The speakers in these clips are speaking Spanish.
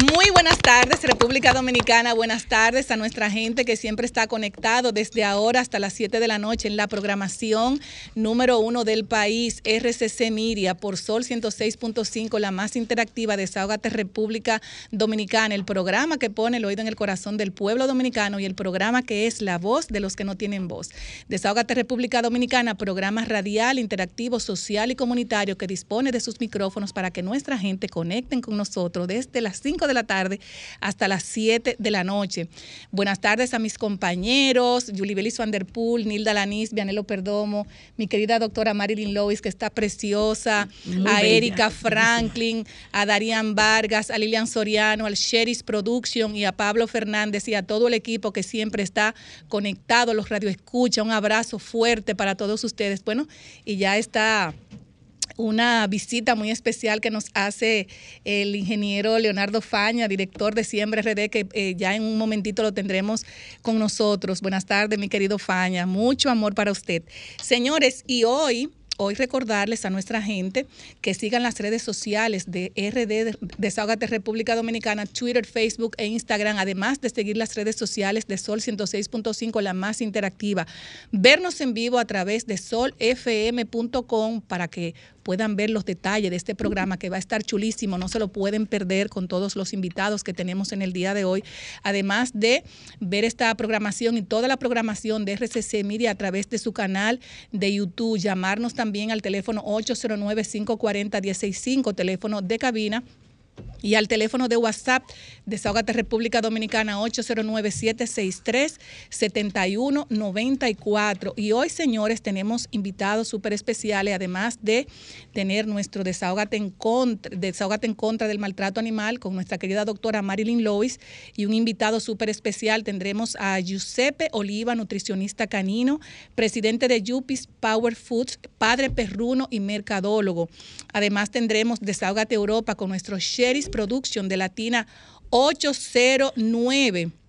Muy buenas tardes, República Dominicana. Buenas tardes a nuestra gente que siempre está conectado desde ahora hasta las 7 de la noche en la programación número uno del país, RCC Miria, por Sol 106.5, la más interactiva de Desahogate República Dominicana, el programa que pone el oído en el corazón del pueblo dominicano y el programa que es la voz de los que no tienen voz. Desahogate República Dominicana, programa radial, interactivo, social y comunitario que dispone de sus micrófonos para que nuestra gente conecten con nosotros desde las 5 de la tarde hasta las 7 de la noche. Buenas tardes a mis compañeros, Julie Belis Van Der Poel, Nilda Lanis, Vianelo Perdomo, mi querida doctora Marilyn Lois, que está preciosa, a Erika Franklin, a Darían Vargas, a Lilian Soriano, al Sheris Production y a Pablo Fernández y a todo el equipo que siempre está conectado, los radioescucha. Un abrazo fuerte para todos ustedes. Bueno, y ya está una visita muy especial que nos hace el ingeniero Leonardo Faña, director de Siembra RD, que eh, ya en un momentito lo tendremos con nosotros. Buenas tardes, mi querido Faña. Mucho amor para usted. Señores, y hoy hoy recordarles a nuestra gente que sigan las redes sociales de RD Desahogate República Dominicana, Twitter, Facebook e Instagram, además de seguir las redes sociales de Sol 106.5, la más interactiva. Vernos en vivo a través de solfm.com para que puedan ver los detalles de este programa que va a estar chulísimo, no se lo pueden perder con todos los invitados que tenemos en el día de hoy, además de ver esta programación y toda la programación de RCC Media a través de su canal de YouTube, llamarnos también al teléfono 809-540-165, teléfono de cabina y al teléfono de WhatsApp, Desahogate República Dominicana 809-763-7194. Y hoy, señores, tenemos invitados súper especiales, además de tener nuestro Desahogate en, contra, Desahogate en contra del maltrato animal con nuestra querida doctora Marilyn Lois y un invitado súper especial. Tendremos a Giuseppe Oliva, nutricionista canino, presidente de Yupis Power Foods, padre perruno y mercadólogo. Además, tendremos Desahogate Europa con nuestro Production de Latina 809.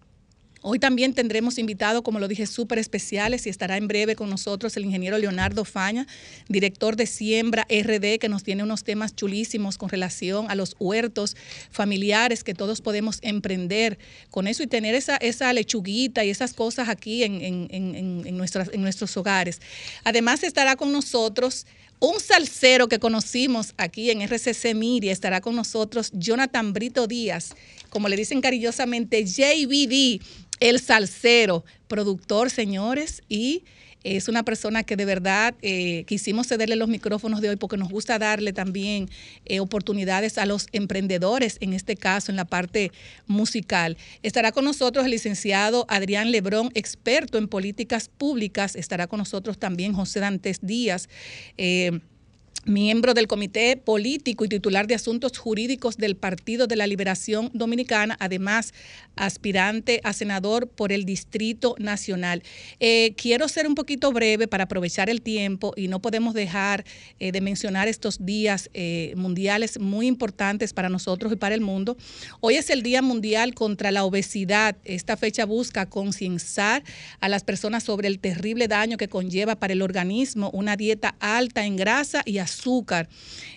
Hoy también tendremos invitados, como lo dije, súper especiales y estará en breve con nosotros el ingeniero Leonardo Faña, director de Siembra RD, que nos tiene unos temas chulísimos con relación a los huertos familiares que todos podemos emprender con eso y tener esa, lechuguita y esas cosas aquí en nuestros hogares. Además estará con nosotros un salsero que conocimos aquí en RCC Miria estará con nosotros, Jonathan Brito Díaz, como le dicen cariñosamente, JBD, el salsero, productor, señores, y es una persona que de verdad eh, quisimos cederle los micrófonos de hoy porque nos gusta darle también eh, oportunidades a los emprendedores, en este caso en la parte musical. Estará con nosotros el licenciado Adrián Lebrón, experto en políticas públicas. Estará con nosotros también José Dantes Díaz. Eh, miembro del Comité Político y titular de Asuntos Jurídicos del Partido de la Liberación Dominicana, además aspirante a senador por el Distrito Nacional. Eh, quiero ser un poquito breve para aprovechar el tiempo y no podemos dejar eh, de mencionar estos días eh, mundiales muy importantes para nosotros y para el mundo. Hoy es el Día Mundial contra la Obesidad. Esta fecha busca concienciar a las personas sobre el terrible daño que conlleva para el organismo una dieta alta en grasa y azúcar.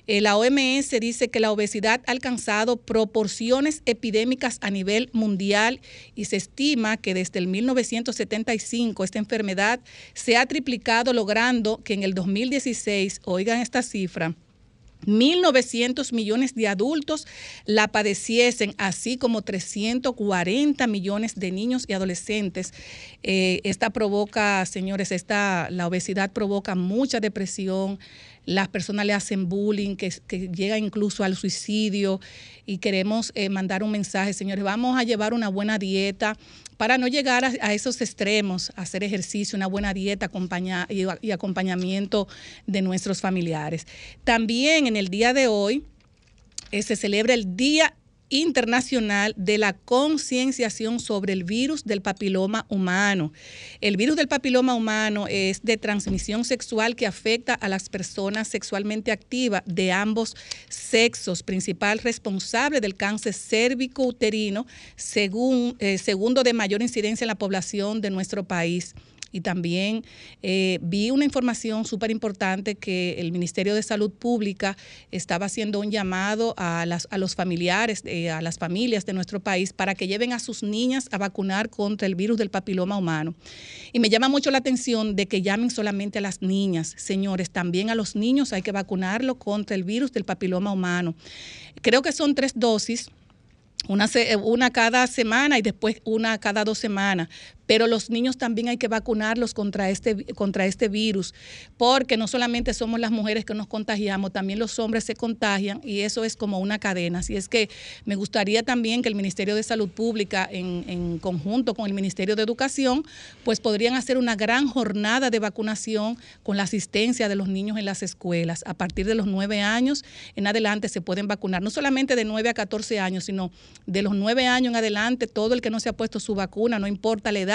Eh, la OMS dice que la obesidad ha alcanzado proporciones epidémicas a nivel mundial y se estima que desde el 1975 esta enfermedad se ha triplicado logrando que en el 2016, oigan esta cifra, 1.900 millones de adultos la padeciesen, así como 340 millones de niños y adolescentes. Eh, esta provoca, señores, esta, la obesidad provoca mucha depresión, las personas le hacen bullying, que, llega incluso al suicidio y queremos eh, mandar un mensaje, señores, vamos a llevar una buena dieta para no llegar a, esos extremos, hacer ejercicio, una buena dieta y, y acompañamiento de nuestros familiares. También en el día de hoy eh, se celebra el Día Internacional de la Concienciación sobre el virus del papiloma humano. El virus del papiloma humano es de transmisión sexual que afecta a las personas sexualmente activas de ambos sexos, principal responsable del cáncer cérvico-uterino, según, eh, segundo de mayor incidencia en la población de nuestro país y también eh, vi una información súper importante que el Ministerio de Salud Pública estaba haciendo un llamado a, los familiares, eh, a las familias de nuestro país para que lleven a sus niñas a vacunar contra el virus del papiloma humano. Y me llama mucho la atención de que llamen solamente a las niñas. Señores, también a los niños hay que vacunarlo contra el virus del papiloma humano. Creo que son tres dosis una, una, cada semana y después una cada dos semanas pero los niños también hay que vacunarlos contra este, contra este virus, porque no solamente somos las mujeres que nos contagiamos, también los hombres se contagian y eso es como una cadena. Así es que me gustaría también que el Ministerio de Salud Pública, en, conjunto con el Ministerio de Educación, pues podrían hacer una gran jornada de vacunación con la asistencia de los niños en las escuelas. A partir de los nueve años en adelante se pueden vacunar, no solamente de nueve a catorce años, sino de los nueve años en adelante, todo el que no se ha puesto su vacuna, no importa la edad,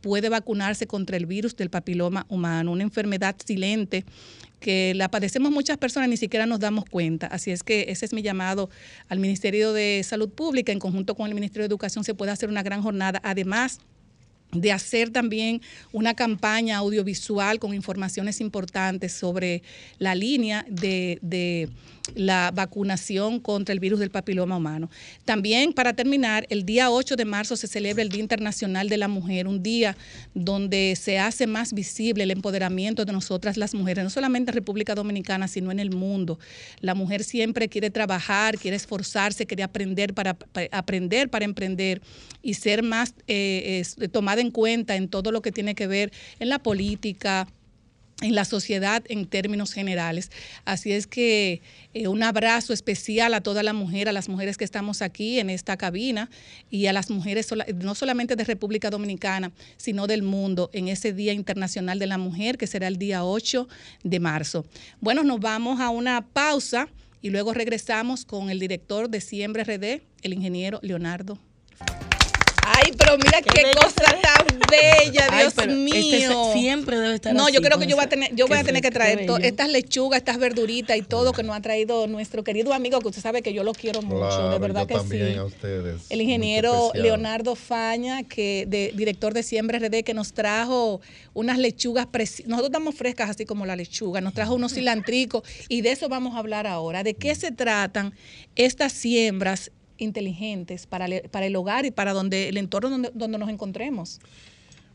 puede vacunarse contra el virus del papiloma humano, una enfermedad silente que la padecemos muchas personas, ni siquiera nos damos cuenta. Así es que ese es mi llamado al Ministerio de Salud Pública, en conjunto con el Ministerio de Educación, se puede hacer una gran jornada. Además, de hacer también una campaña audiovisual con informaciones importantes sobre la línea de, de la vacunación contra el virus del papiloma humano. También, para terminar, el día 8 de marzo se celebra el Día Internacional de la Mujer, un día donde se hace más visible el empoderamiento de nosotras las mujeres, no solamente en República Dominicana, sino en el mundo. La mujer siempre quiere trabajar, quiere esforzarse, quiere aprender para, aprender para emprender y ser más eh, tomada en cuenta en todo lo que tiene que ver en la política, en la sociedad en términos generales. Así es que eh, un abrazo especial a toda la mujer, a las mujeres que estamos aquí en esta cabina y a las mujeres no solamente de República Dominicana, sino del mundo en ese Día Internacional de la Mujer que será el día 8 de marzo. Bueno, nos vamos a una pausa y luego regresamos con el director de Siembra RD, el ingeniero Leonardo. Ay, pero mira qué, cosa tan bella, Dios este mío. siempre debe estar No, yo creo que yo voy a tener, yo voy a tener que traer estas lechugas, estas verduritas y todo que nos ha traído nuestro querido amigo, que usted sabe que yo lo quiero mucho, de verdad que sí. A ustedes, el ingeniero Leonardo Faña, que de, director de Siembra RD, que nos trajo unas lechugas preciosas. Nosotros estamos frescas así como la lechuga, nos trajo unos cilantricos y de eso vamos a hablar ahora. ¿De qué se tratan estas siembras inteligentes para, para el hogar y para donde el entorno donde, donde nos encontremos.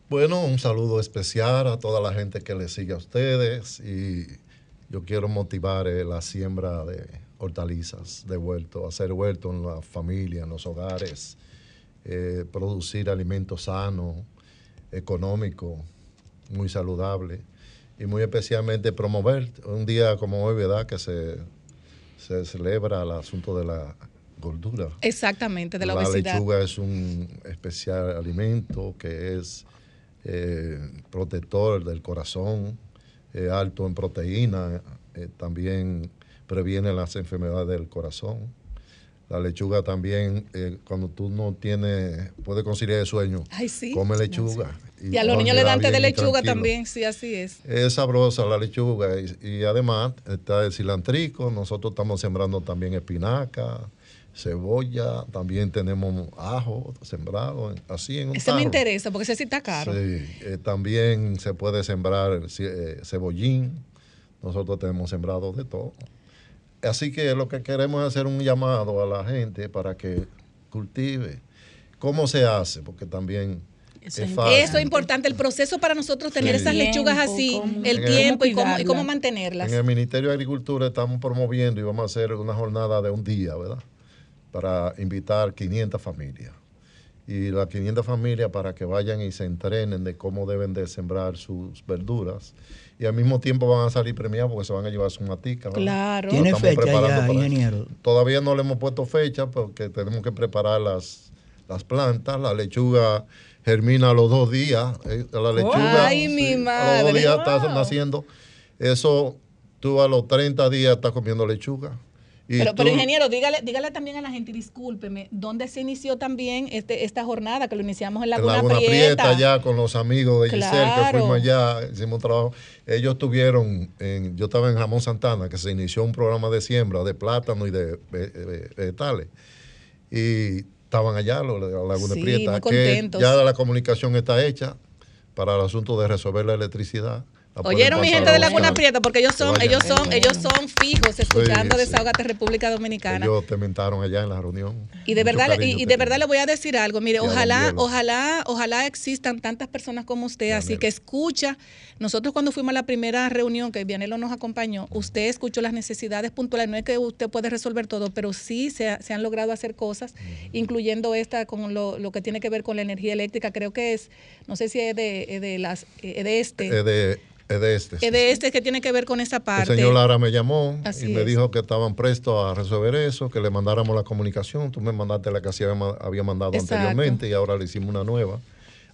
Bueno, un saludo especial a toda la gente que le sigue a ustedes y yo quiero motivar eh, la siembra de hortalizas de huerto, hacer huerto en la familia, en los hogares, eh, producir alimentos sanos, económicos, muy saludable y muy especialmente promover un día como hoy, ¿verdad? Que se, se celebra el asunto de la gordura. Exactamente, de la, obesidad. La lechuga es un especial alimento que es eh, protector del corazón, alto en proteína, eh, también previene las enfermedades del corazón. La lechuga también, eh, cuando tú no tienes, puedes conciliar el sueño, come lechuga. Y, a los niños le dan té de lechuga también, sí, así es. Es sabrosa la lechuga y, y, además está el cilantrico, nosotros estamos sembrando también espinaca, cebolla, también tenemos ajo sembrado, así en un Ese me interesa porque ese sí está caro. Sí, eh, también se puede sembrar eh, cebollín, nosotros tenemos sembrado de todo. Así que lo que queremos es hacer un llamado a la gente para que cultive. ¿Cómo se hace? Porque también... es. Eso es importante, el proceso para nosotros tener esas lechugas así, el tiempo y cómo, y cómo mantenerlas. En el Ministerio de Agricultura estamos promoviendo y vamos a hacer una jornada de un día, ¿verdad? para invitar 500 familias. Y las 500 familias para que vayan y se entrenen de cómo deben de sembrar sus verduras. Y al mismo tiempo van a salir premiados porque se van a llevar su matica. Claro. ¿Tiene fecha ya, ingeniero? Todavía no le hemos puesto fecha porque tenemos que preparar las, las plantas. La lechuga germina a los dos días. Eh, la lechuga Ay, mi madre. a los dos días está naciendo. Eso tú a los 30 días estás comiendo lechuga Pero, pero, ingeniero, dígale, dígale también a la gente, discúlpeme, ¿dónde se inició también este, esta jornada que lo iniciamos en Laguna, en Laguna Prieta? allá con los amigos de Giselle, que fuimos allá, hicimos trabajo. Ellos tuvieron, en, yo estaba en Ramón Santana, que se inició un programa de siembra de plátano y de vegetales. Y estaban allá, los de Laguna Prieta, que ya la comunicación está hecha para el asunto de resolver la electricidad Oyeron mi gente de Laguna Prieta, porque ellos son, ellos son, ellos son fijos escuchando sí, Desahogate República Dominicana. Ellos te mentaron allá en la reunión. Y de verdad, y, de verdad le voy a decir algo. Mire, ojalá, ojalá, ojalá existan tantas personas como usted, así que escucha. Nosotros cuando fuimos a la primera reunión que Vianelo nos acompañó, usted escuchó las necesidades puntuales. No es que usted puede resolver todo, pero sí se, han logrado hacer cosas, incluyendo esta con lo, lo, que tiene que ver con la energía eléctrica. Creo que es, no sé si es de, de las, de este. Es de es de este. Es de este que tiene que ver con esa parte. El señor Lara me llamó y me dijo que estaban prestos a resolver eso, que le mandáramos la comunicación. Tú me mandaste la que había mandado anteriormente y ahora le hicimos una nueva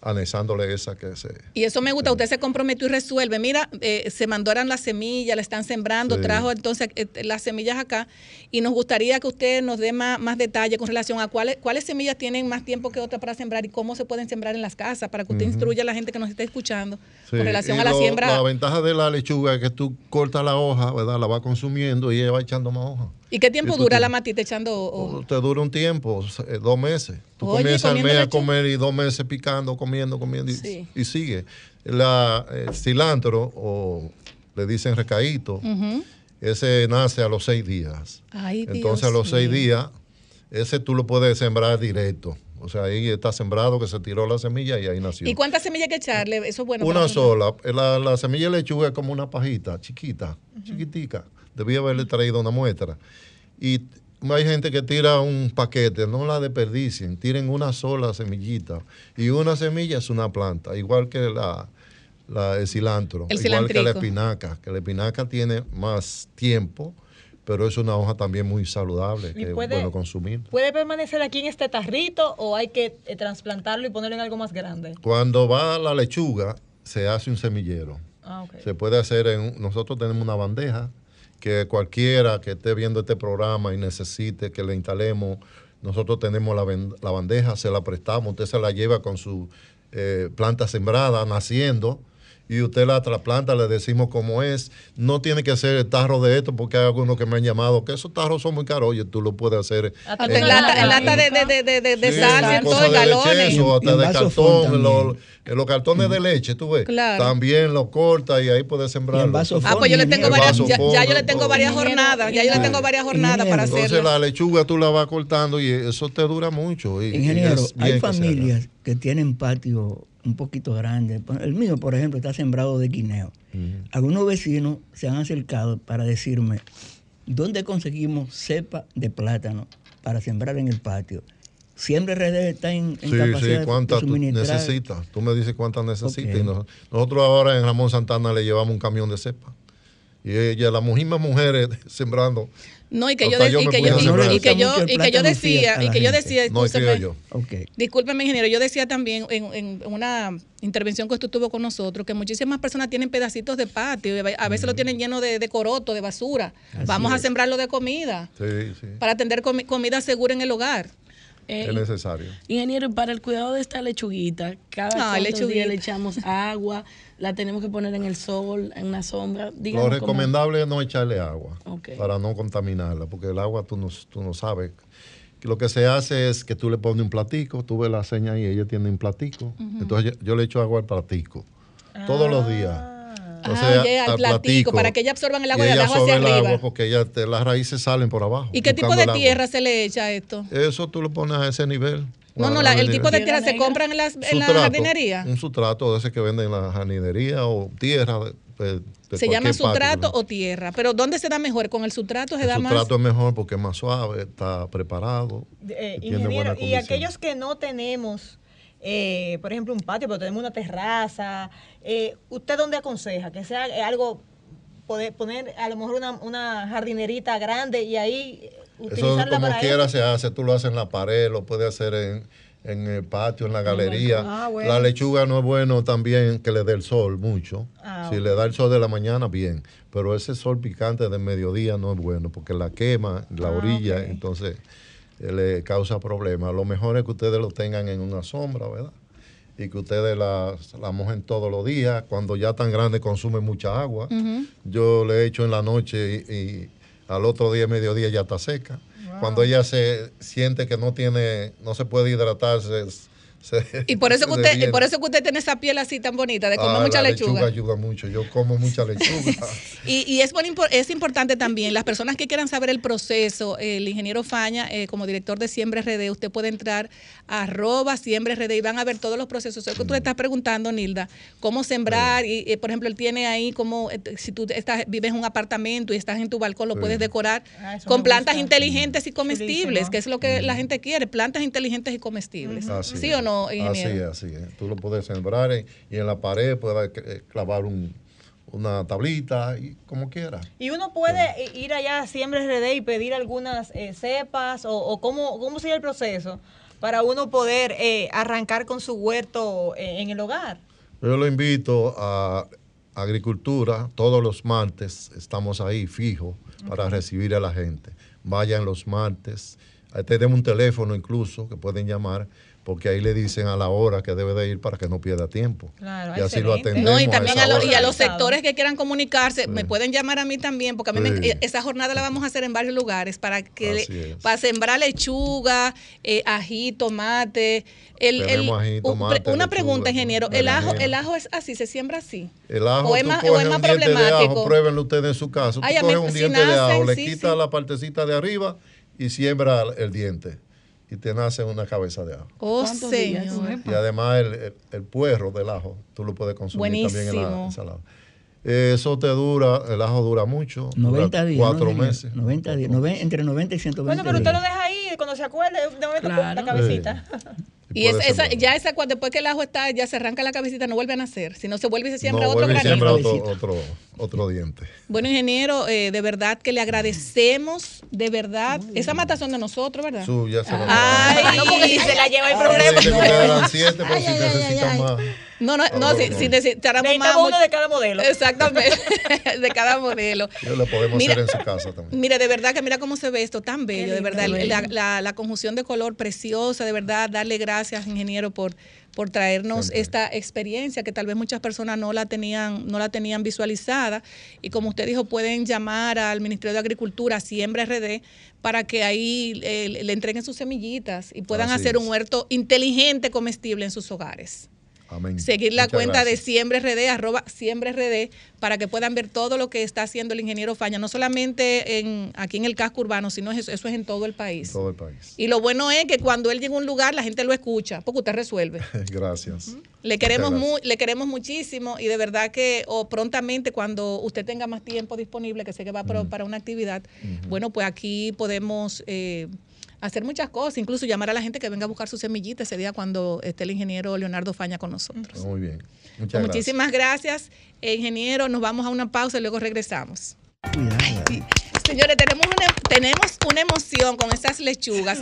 anexándole esa que se... Y eso me gusta, usted se comprometió y resuelve. Mira, eh, se mandaron las semillas, la están sembrando, trajo entonces eh, las semillas acá y nos gustaría que usted nos dé más, más detalle con relación a cuáles, cuáles semillas tienen más tiempo que otras para sembrar y cómo se pueden sembrar en las casas, para que usted instruya a la gente que nos esté escuchando con relación a la siembra. La ventaja de la lechuga es que tú cortas la hoja, ¿verdad? La va consumiendo y ella va echando más hoja. ¿Y qué tiempo dura la matita echando? Te dura un tiempo, eh, dos meses. Tú comienzas al mes a comer y dos meses picando, comiendo, comiendo y, sigue. La, el cilantro, o le dicen recaíto, ese nace a los seis días. Entonces a los seis días, ese tú lo puedes sembrar directo. O sea, ahí está sembrado que se tiró la semilla y ahí nació. ¿Y cuántas semillas hay que echarle? Eso es bueno. Una sola. La, la, semilla de lechuga es como una pajita, chiquita, chiquitica debía haberle traído una muestra. Y hay gente que tira un paquete, no la desperdicien, tiren una sola semillita. Y una semilla es una planta, igual que la, el cilantro, igual que la espinaca, que la espinaca tiene más tiempo, pero es una hoja también muy saludable, que es bueno consumir. ¿Puede permanecer aquí en este tarrito o hay que eh, trasplantarlo y ponerlo en algo más grande? Cuando va la lechuga, se hace un semillero. Ah, se puede hacer en, nosotros tenemos una bandeja que cualquiera que esté viendo este programa y necesite que le instalemos, nosotros tenemos la, bandeja, se la prestamos, usted se la lleva con su eh, planta sembrada, naciendo, y usted la trasplanta, le decimos cómo es. No tiene que ser el tarro de esto, porque hay algunos que me han llamado que esos tarros son muy caros. Oye, tú lo puedes hacer. en, lata, de, de, de, de, de sal, todo en galones. O hasta de cartón. Los, los cartones de leche, tú ves. También los corta y ahí puedes sembrar. Ah, pues yo le tengo varias, ya, yo le tengo varias jornadas. Ya yo le tengo varias jornadas para hacer. Entonces la lechuga tú la vas cortando y eso te dura mucho. Ingeniero, hay familias que tienen patio un poquito grande. El mío, por ejemplo, está sembrado de guineo. Algunos vecinos se han acercado para decirme, ¿dónde conseguimos cepa de plátano para sembrar en el patio? Siempre RD está en, en sí, capacidad sí, ¿cuántas necesitas? Tú me dices cuántas necesitas. nosotros ahora en Ramón Santana le llevamos un camión de cepa. Y ella, las mismas mujeres sembrando no, y que, yo, y que, yo, y, que yo, y que yo decía, y que yo decía, discúlpeme, ingeniero, yo decía también en, en, una intervención que usted tuvo con nosotros que muchísimas personas tienen pedacitos de patio, a veces lo tienen lleno de, de coroto, de basura. Vamos a sembrarlo de comida sí, sí. para tener comida segura en el hogar. Eh, es necesario. Ingeniero, para el cuidado de esta lechuguita, cada ah, día le echamos agua, la tenemos que poner en el sol, en una sombra. Lo recomendable es no echarle agua para no contaminarla, porque el agua tú no, tú no sabes. Lo que se hace es que tú le pones un platico, tú ves la seña y ella tiene un platico. Entonces yo, le echo agua al platico todos los días. Ah. Sea, al, platico, para que ella absorban el agua y, abajo hacia arriba. porque ella, las raíces salen por abajo. ¿Y qué tipo de tierra se le echa a esto? Eso tú lo pones a ese nivel. No, no, el tipo de tierra se compra en, las, en la jardinería. Un sustrato de ese que venden en la jardinería o tierra. se llama sustrato o tierra. Pero ¿dónde se da mejor? ¿Con el sustrato se el da sustrato más? sustrato es mejor porque es más suave, está preparado. Eh, ingeniero, y aquellos que no tenemos eh, por ejemplo, un patio, pero tenemos una terraza. Eh, ¿Usted dónde aconseja? Que sea algo, poder poner a lo mejor una, una jardinerita grande y ahí utilizarla Eso como quiera se hace, tú lo haces en la pared, lo puedes hacer en, en el patio, en la galería. Ah, la lechuga no es bueno también que le dé el sol mucho. Ah, si le da el sol de la mañana, bien. Pero ese sol picante del mediodía no es bueno porque la quema, la ah, orilla, entonces eh, le causa problemas. Lo mejor es que ustedes lo tengan en una sombra, ¿verdad? Y que ustedes la, la mojen todos los días. Cuando ya tan grande consume mucha agua. Yo le echo en la noche y, al otro día, mediodía, ya está seca. Cuando ella se siente que no tiene, no se puede hidratarse, y por eso que usted, por eso que usted tiene esa piel así tan bonita de comer ah, mucha lechuga. lechuga. ayuda mucho, yo como mucha lechuga. y, es, es importante también, las personas que quieran saber el proceso, el ingeniero Faña, eh, como director de Siembra RD, usted puede entrar a arroba Siembra RD y van a ver todos los procesos. Eso que tú estás preguntando, Nilda, cómo sembrar, y eh, por ejemplo, él tiene ahí como, eh, si tú estás, vives en un apartamento y estás en tu balcón, lo puedes decorar ah, con plantas inteligentes y comestibles, que es lo que la gente quiere, plantas inteligentes y comestibles. ¿Sí o no? Así es, así es. Tú lo puedes sembrar y en la pared puedes eh, clavar una tablita y como quiera. Y uno puede ir allá a Siembra RD y pedir algunas eh, cepas o, cómo, cómo sería el proceso para uno poder eh, arrancar con su huerto en el hogar. Yo lo invito a Agricultura, todos los martes estamos ahí fijos para recibir a la gente. Vayan los martes, tenemos un teléfono incluso que pueden llamar porque ahí le dicen a la hora que debe de ir para que no pierda tiempo. Claro, y así lo atendemos. No, y también a, y a los sectores que quieran comunicarse, me pueden llamar a mí también, porque a mí esa jornada la vamos a hacer en varios lugares para que para sembrar lechuga, eh, ají, tomate. El, ají, tomate, una pregunta, ingeniero, ¿el ajo, ¿el ajo es así, se siembra así? El ajo, o es más, o es más problemático. pruébenlo ustedes en su casa. Tú coges un diente de ajo, le quitas la partecita de arriba y siembra el diente y te nace una cabeza de ajo. Oh, señor. Y además el, el, puerro del ajo, tú lo puedes consumir también en la ensalada. Eso te dura, el ajo dura mucho. 90 días. Cuatro meses. 90 días, entre 90 y 120 Bueno, pero usted lo deja ahí, cuando se acuerde, de momento la cabecita. Y, esa, ya esa, después que el ajo está, ya se arranca la cabecita, no vuelve a nacer. Si no se vuelve y se siembra otro granito. siembra otro, otro, diente. Bueno, ingeniero, eh, de verdad que le agradecemos, de verdad. Esa matación de nosotros, ¿verdad? Suya, se la Ay, no, porque si se la lleva el problema. siete, pero si necesitan más. No, no, no, si, si necesitáramos más. uno de cada modelo. Exactamente, de cada modelo. Yo lo podemos hacer en su casa también. Mire, de verdad que mira cómo se ve esto tan bello, de verdad. La, la, la, conjunción de color preciosa, de verdad, darle gracias, ingeniero, por, por traernos esta experiencia que tal vez muchas personas no la tenían, no la tenían visualizada. Y como usted dijo, pueden llamar al Ministerio de Agricultura, Siembra RD, para que ahí eh, le entreguen sus semillitas y puedan hacer un huerto inteligente comestible en sus hogares. Seguir la cuenta de Siempre RD, arroba Siempre RD, para que puedan ver todo lo que está haciendo el ingeniero Faña, no solamente en, aquí en el casco urbano, sino eso, eso es en todo el país. todo el país. Y lo bueno es que cuando él llega a un lugar, la gente lo escucha, porque usted resuelve. gracias. Le queremos, le queremos muchísimo y de verdad que o prontamente cuando usted tenga más tiempo disponible, que sé que va para, una actividad, bueno, pues aquí podemos... Eh, hacer muchas cosas, incluso llamar a la gente que venga a buscar sus semillitas ese día cuando esté el ingeniero Leonardo Faña con nosotros. Muy bien. Muchas pues Muchísimas gracias, eh, ingeniero. Nos vamos a una pausa y luego regresamos. Señores, tenemos una, tenemos una emoción con esas lechugas.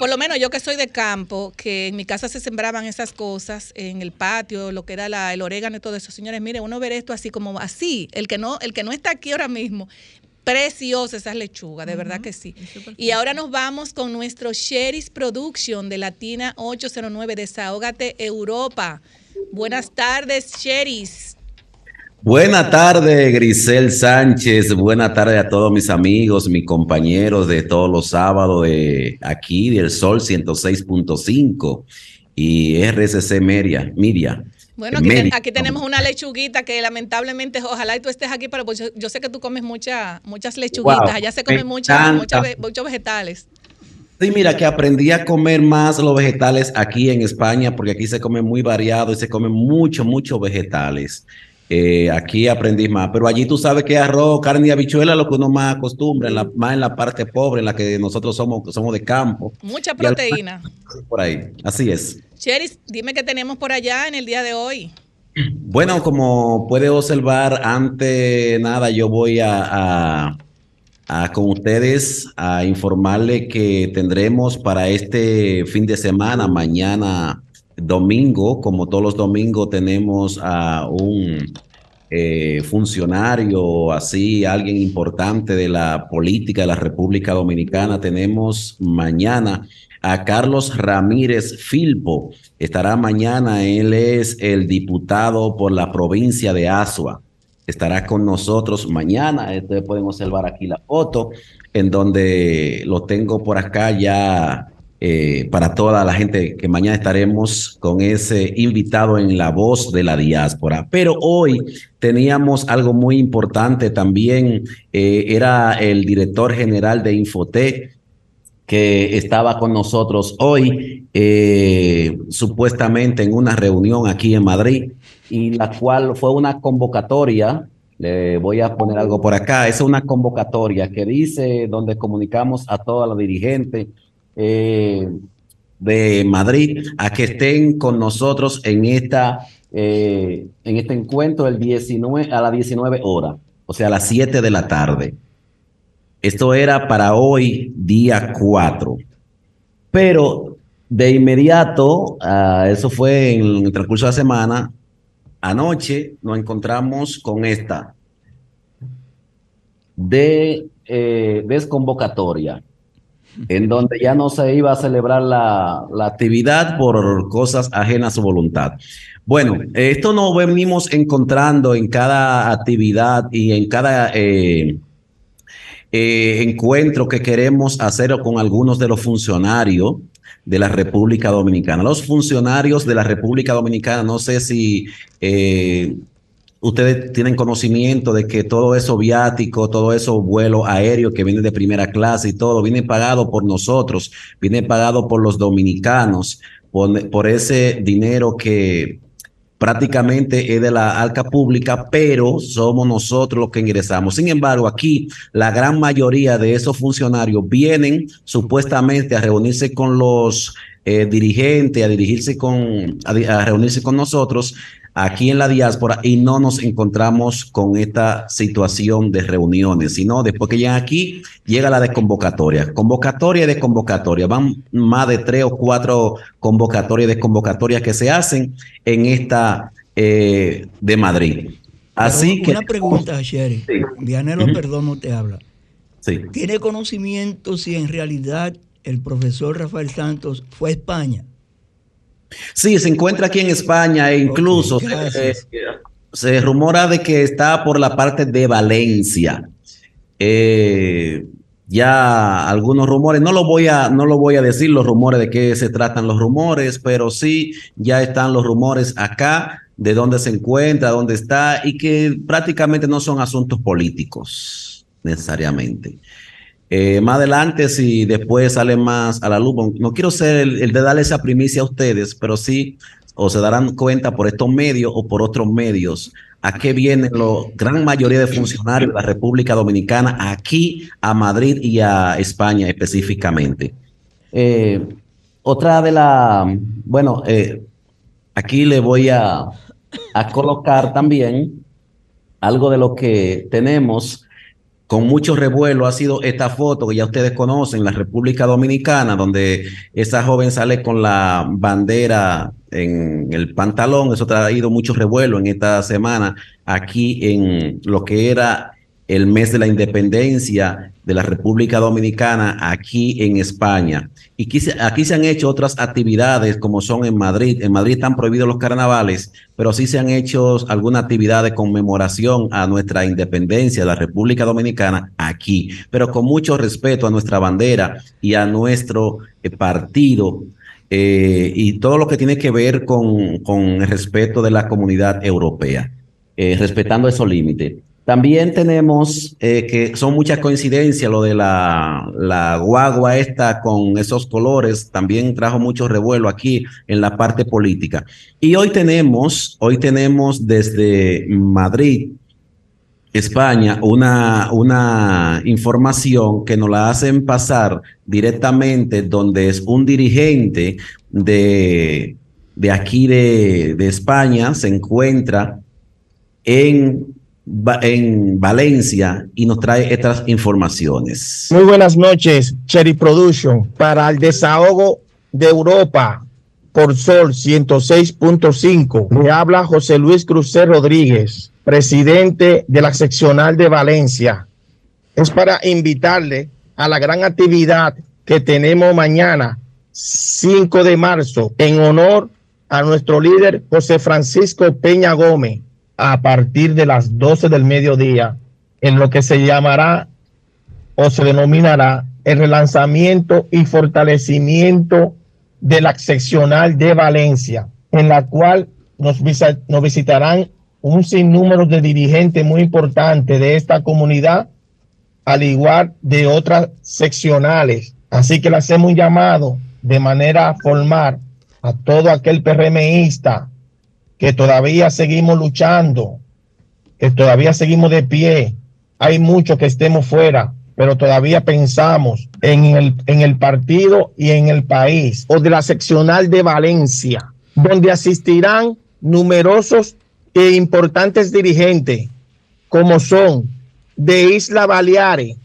Por lo menos yo que soy de campo, que en mi casa se sembraban esas cosas en el patio, lo que era la, el orégano y todo eso. Señores, mire, uno ver esto así como así, el que no, el que no está aquí ahora mismo, Preciosa esas lechugas, de verdad que sí. Y ahora nos vamos con nuestro Sheris Production de Latina 809, Desahógate Europa. Buenas tardes, Sheris. Buenas tardes, Grisel Sánchez. Buenas tardes a todos mis amigos, mis compañeros de todos los sábados de aquí, del Sol 106.5 y RSC Media. Media. Bueno, aquí, tenemos una lechuguita que lamentablemente, ojalá y tú estés aquí, pero pues yo, sé que tú comes mucha, muchas lechuguitas, allá se comen muchas, muchos vegetales. Sí, mira, que aprendí a comer más los vegetales aquí en España, porque aquí se come muy variado y se comen mucho, muchos vegetales. Eh, aquí aprendí más, pero allí tú sabes que arroz, carne y habichuela es lo que uno más acostumbra, en la, más en la parte pobre, en la que nosotros somos, somos de campo. Mucha proteína. Por ahí, así es. Cheris, dime qué tenemos por allá en el día de hoy. Bueno, como puede observar, antes nada, yo voy a, con ustedes a informarle que tendremos para este fin de semana, mañana domingo, como todos los domingos, tenemos a un eh, funcionario, así, alguien importante de la política de la República Dominicana. Tenemos mañana a Carlos Ramírez Filpo. Estará mañana, él es el diputado por la provincia de Asua. Estará con nosotros mañana. Ustedes pueden observar aquí la foto en donde lo tengo por acá ya eh, para toda la gente que mañana estaremos con ese invitado en la voz de la diáspora. Pero hoy teníamos algo muy importante también, eh, era el director general de Infotec que estaba con nosotros hoy, eh, supuestamente en una reunión aquí en Madrid, y la cual fue una convocatoria le voy a poner algo por acá. Es una convocatoria que dice donde comunicamos a toda la dirigente eh, de Madrid a que estén con nosotros en, esta, eh, en este encuentro el 19, a las 19 horas, o sea, a las 7 de la tarde. Esto era para hoy, día 4. Pero de inmediato, uh, eso fue en el transcurso de la semana, anoche nos encontramos con esta de eh, desconvocatoria en donde ya no se iba a celebrar la, actividad por cosas ajenas a su voluntad. Bueno, esto nos venimos encontrando en cada actividad y en cada eh, eh, encuentro que queremos hacer con algunos de los funcionarios de la República Dominicana. Los funcionarios de la República Dominicana, no sé si eh, ustedes tienen conocimiento de que todo eso viático, todo eso vuelo aéreo que viene de primera clase y todo, viene pagado por nosotros, viene pagado por los dominicanos, por, ese dinero que prácticamente es de la alca pública, pero somos nosotros los que ingresamos. Sin embargo, aquí la gran mayoría de esos funcionarios vienen supuestamente a reunirse con los eh, dirigentes, a dirigirse con, a reunirse con nosotros aquí en la diáspora y no nos encontramos con esta situación de reuniones, sino después que llegan aquí, llega la de convocatoria. Convocatoria de convocatoria. Van más de tres o cuatro convocatorias de convocatoria que se hacen en esta eh, de Madrid. Así que. Una pregunta, Sherry. Sí. Vianelo Perdomo te habla. Sí. ¿Tiene conocimiento si en realidad el profesor Rafael Santos fue a España? Sí, se encuentra aquí en España e incluso se, rumora de que está por la parte de Valencia. Eh, ya algunos rumores, no lo voy a, no lo voy a decir los rumores de qué se tratan los rumores, pero sí ya están los rumores acá de dónde se encuentra, dónde está y que prácticamente no son asuntos políticos necesariamente. Eh, más adelante, si después sale más a la luz, no quiero ser el, de darle esa primicia a ustedes, pero sí, o se darán cuenta por estos medios o por otros medios, a qué vienen la gran mayoría de funcionarios de la República Dominicana aquí a Madrid y a España específicamente. Eh, otra de la, bueno, eh, aquí le voy a, a colocar también algo de lo que tenemos con mucho revuelo ha sido esta foto que ya ustedes conocen, la República Dominicana, donde esa joven sale con la bandera en el pantalón. Eso ha traído mucho revuelo en esta semana aquí en lo que era el mes de la independencia de la República Dominicana aquí en España. Y aquí, se han hecho otras actividades como son en Madrid. En Madrid están prohibidos los carnavales, pero sí se han hecho alguna actividad de conmemoración a nuestra independencia de la República Dominicana aquí, pero con mucho respeto a nuestra bandera y a nuestro eh, partido eh, y todo lo que tiene que ver con, el respeto de la comunidad europea, eh, respetando esos límites. También tenemos eh, que son muchas coincidencias, lo de la, la, guagua esta con esos colores, también trajo mucho revuelo aquí en la parte política. Y hoy tenemos, hoy tenemos desde Madrid, España, una, una información que nos la hacen pasar directamente donde es un dirigente de, de aquí de, de España, se encuentra en en Valencia y nos trae estas informaciones. Muy buenas noches, Cherry Production, para el desahogo de Europa por Sol 106.5. Le habla José Luis Crucé Rodríguez, presidente de la seccional de Valencia. Es para invitarle a la gran actividad que tenemos mañana, 5 de marzo, en honor a nuestro líder José Francisco Peña Gómez, a partir de las 12 del mediodía, en lo que se llamará o se denominará el relanzamiento y fortalecimiento de la seccional de Valencia, en la cual nos, nos visitarán un sinnúmero de dirigentes muy importantes de esta comunidad, al igual de otras seccionales. Así que le hacemos un llamado de manera formal a todo aquel PRMista que todavía seguimos luchando, que todavía seguimos de pie. Hay muchos que estemos fuera, pero todavía pensamos en el, en el partido y en el país, o de la seccional de Valencia, donde asistirán numerosos e importantes dirigentes, como son de Isla Baleares,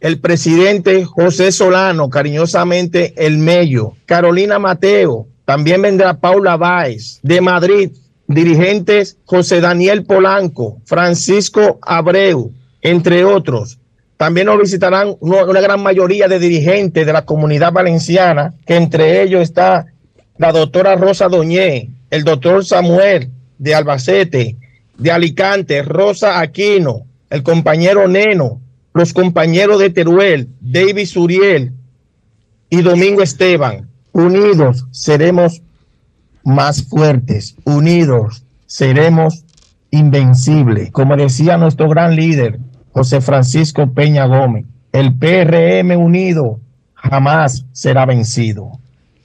el presidente José Solano, cariñosamente el Mello, Carolina Mateo, también vendrá Paula Báez, de Madrid, dirigentes José Daniel Polanco, Francisco Abreu, entre otros. También nos visitarán una gran mayoría de dirigentes de la comunidad valenciana, que entre ellos está la doctora Rosa Doñé, el doctor Samuel de Albacete, de Alicante, Rosa Aquino, el compañero Neno, los compañeros de Teruel, David Suriel y Domingo Esteban. Unidos seremos más fuertes, unidos seremos invencibles. Como decía nuestro gran líder, José Francisco Peña Gómez. El PRM unido jamás será vencido.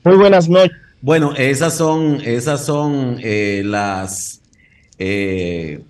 Muy buenas noches. Bueno, esas son, esas son eh, las eh,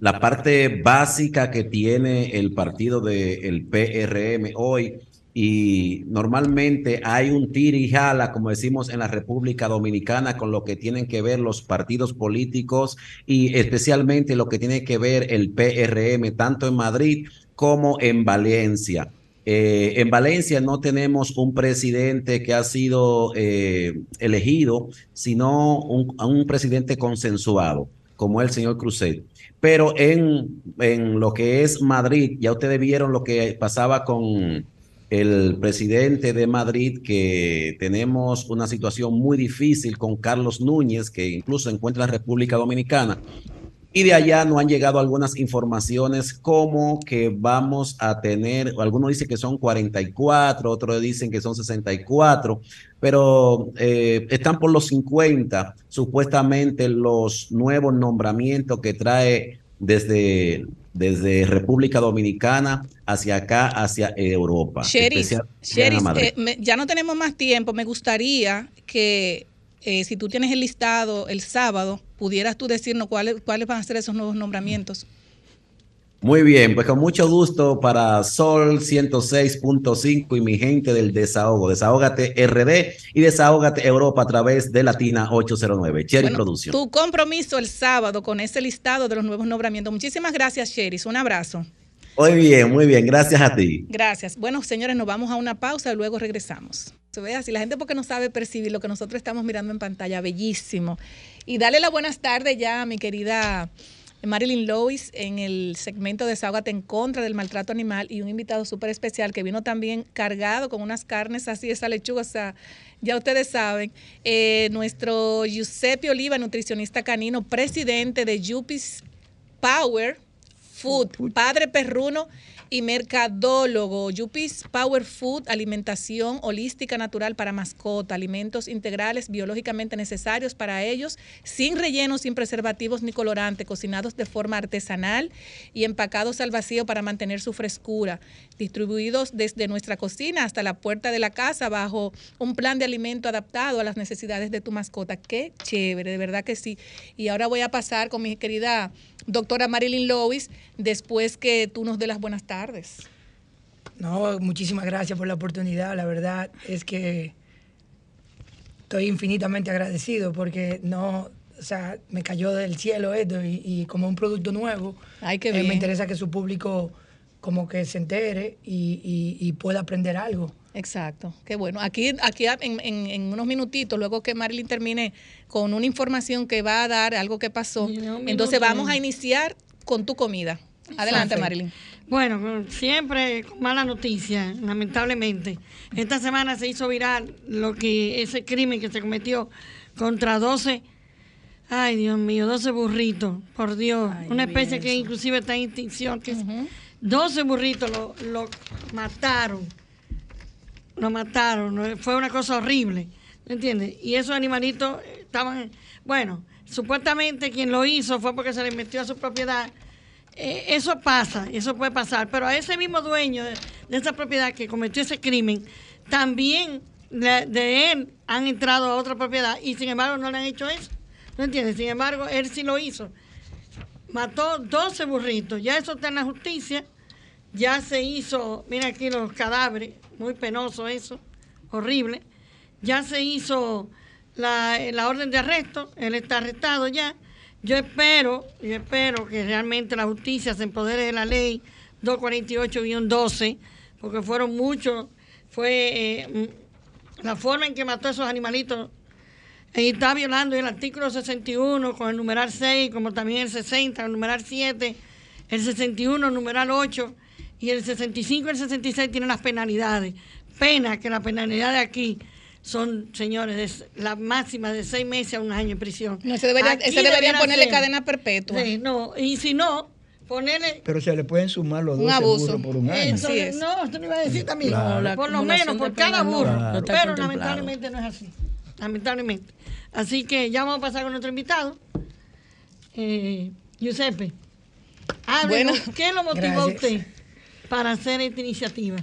la parte básica que tiene el partido del PRM hoy y normalmente hay un tir y jala, como decimos en la República Dominicana, con lo que tienen que ver los partidos políticos y especialmente lo que tiene que ver el PRM, tanto en Madrid como en Valencia. Eh, en Valencia no tenemos un presidente que ha sido eh, elegido, sino un, un, presidente consensuado, como el señor Cruzet. Pero en, en lo que es Madrid, ya ustedes vieron lo que pasaba con el presidente de Madrid, que tenemos una situación muy difícil con Carlos Núñez, que incluso encuentra en República Dominicana. Y de allá no han llegado algunas informaciones como que vamos a tener, algunos dicen que son 44, otros dicen que son 64, pero eh, están por los 50, supuestamente los nuevos nombramientos que trae desde desde República Dominicana hacia acá, hacia Europa. Sherry, eh, ya no tenemos más tiempo. Me gustaría que eh, si tú tienes el listado el sábado, pudieras tú decirnos cuáles, cuáles van a ser esos nuevos nombramientos. Muy bien, pues con mucho gusto para Sol 106.5 y mi gente del desahogo. Desahógate RD y Desahógate Europa a través de Latina 809. Cherry Producción. Tu compromiso el sábado con ese listado de los nuevos nombramientos. Muchísimas gracias, Cherry. Un abrazo. Muy bien, muy bien. Gracias a ti. Gracias. Bueno, señores, nos vamos a una pausa y luego regresamos. Se ve así, la gente porque no sabe percibir lo que nosotros estamos mirando en pantalla, bellísimo. Y dale la buenas tardes ya a mi querida Marilyn Lois en el segmento de Desahógate en contra del maltrato animal y un invitado súper especial que vino también cargado con unas carnes así, esa lechuga, o sea, ya ustedes saben, eh, nuestro Giuseppe Oliva, nutricionista canino, presidente de Yupis Power Food, padre perruno y mercadólogo. Yupis Power Food, alimentación holística natural para mascota, alimentos integrales biológicamente necesarios para ellos, sin relleno, sin preservativos ni colorante, cocinados de forma artesanal y empacados al vacío para mantener su frescura, distribuidos desde nuestra cocina hasta la puerta de la casa bajo un plan de alimento adaptado a las necesidades de tu mascota. Qué chévere, de verdad que sí. Y ahora voy a pasar con mi querida doctora Marilyn Lois después que tú nos dé las buenas tardes. No, muchísimas gracias por la oportunidad. La verdad es que estoy infinitamente agradecido porque no, o sea, me cayó del cielo esto y, como un producto nuevo, Ay, qué eh, me interesa que su público como que se entere y, pueda aprender algo. Exacto, qué bueno. Aquí, aquí en, unos minutitos, luego que Marilyn termine con una información que va a dar algo que pasó, entonces vamos a iniciar con tu comida. Adelante, Marilyn. Bueno, siempre con mala noticia, lamentablemente. Esta semana se hizo viral lo que ese crimen que se cometió contra 12, ay Dios mío, 12 burritos, por Dios, una especie que inclusive está en extinción, que 12 burritos lo, lo mataron, lo mataron, fue una cosa horrible, ¿entiendes? Y esos animalitos estaban, bueno, supuestamente quien lo hizo fue porque se le metió a su propiedad eh, eso pasa, eso puede pasar, pero a ese mismo dueño de, esa propiedad que cometió ese crimen, también de, él han entrado a otra propiedad y sin embargo no le han hecho eso. ¿No entiendes? Sin embargo, él sí lo hizo. Mató 12 burritos, ya eso está en la justicia, ya se hizo, mira aquí los cadáveres, muy penoso eso, horrible. Ya se hizo la, la orden de arresto, él está arrestado ya yo espero, yo espero que realmente la justicia se empodere de la ley 248-12, porque fueron muchos, fue eh, la forma en que mató a esos animalitos. Y está violando el artículo 61 con el numeral 6, como también el 60, el numeral 7, el 61, el numeral 8, y el 65 y el 66 tienen las penalidades. Pena que la penalidad de aquí son, señores, la máxima de seis meses a un año en prisión. No, se debería, ese deberían ponerle cadena perpetua. Sí, no, y si no, ponerle... Pero se le pueden sumar los dos abuso. por un año. Eso, no, esto no iba a decir también. por lo menos, por cada burro. pero lamentablemente no es así. Lamentablemente. Así que ya vamos a pasar con nuestro invitado. Eh, Giuseppe, háblenos, ¿qué lo motivó a usted para hacer esta iniciativa?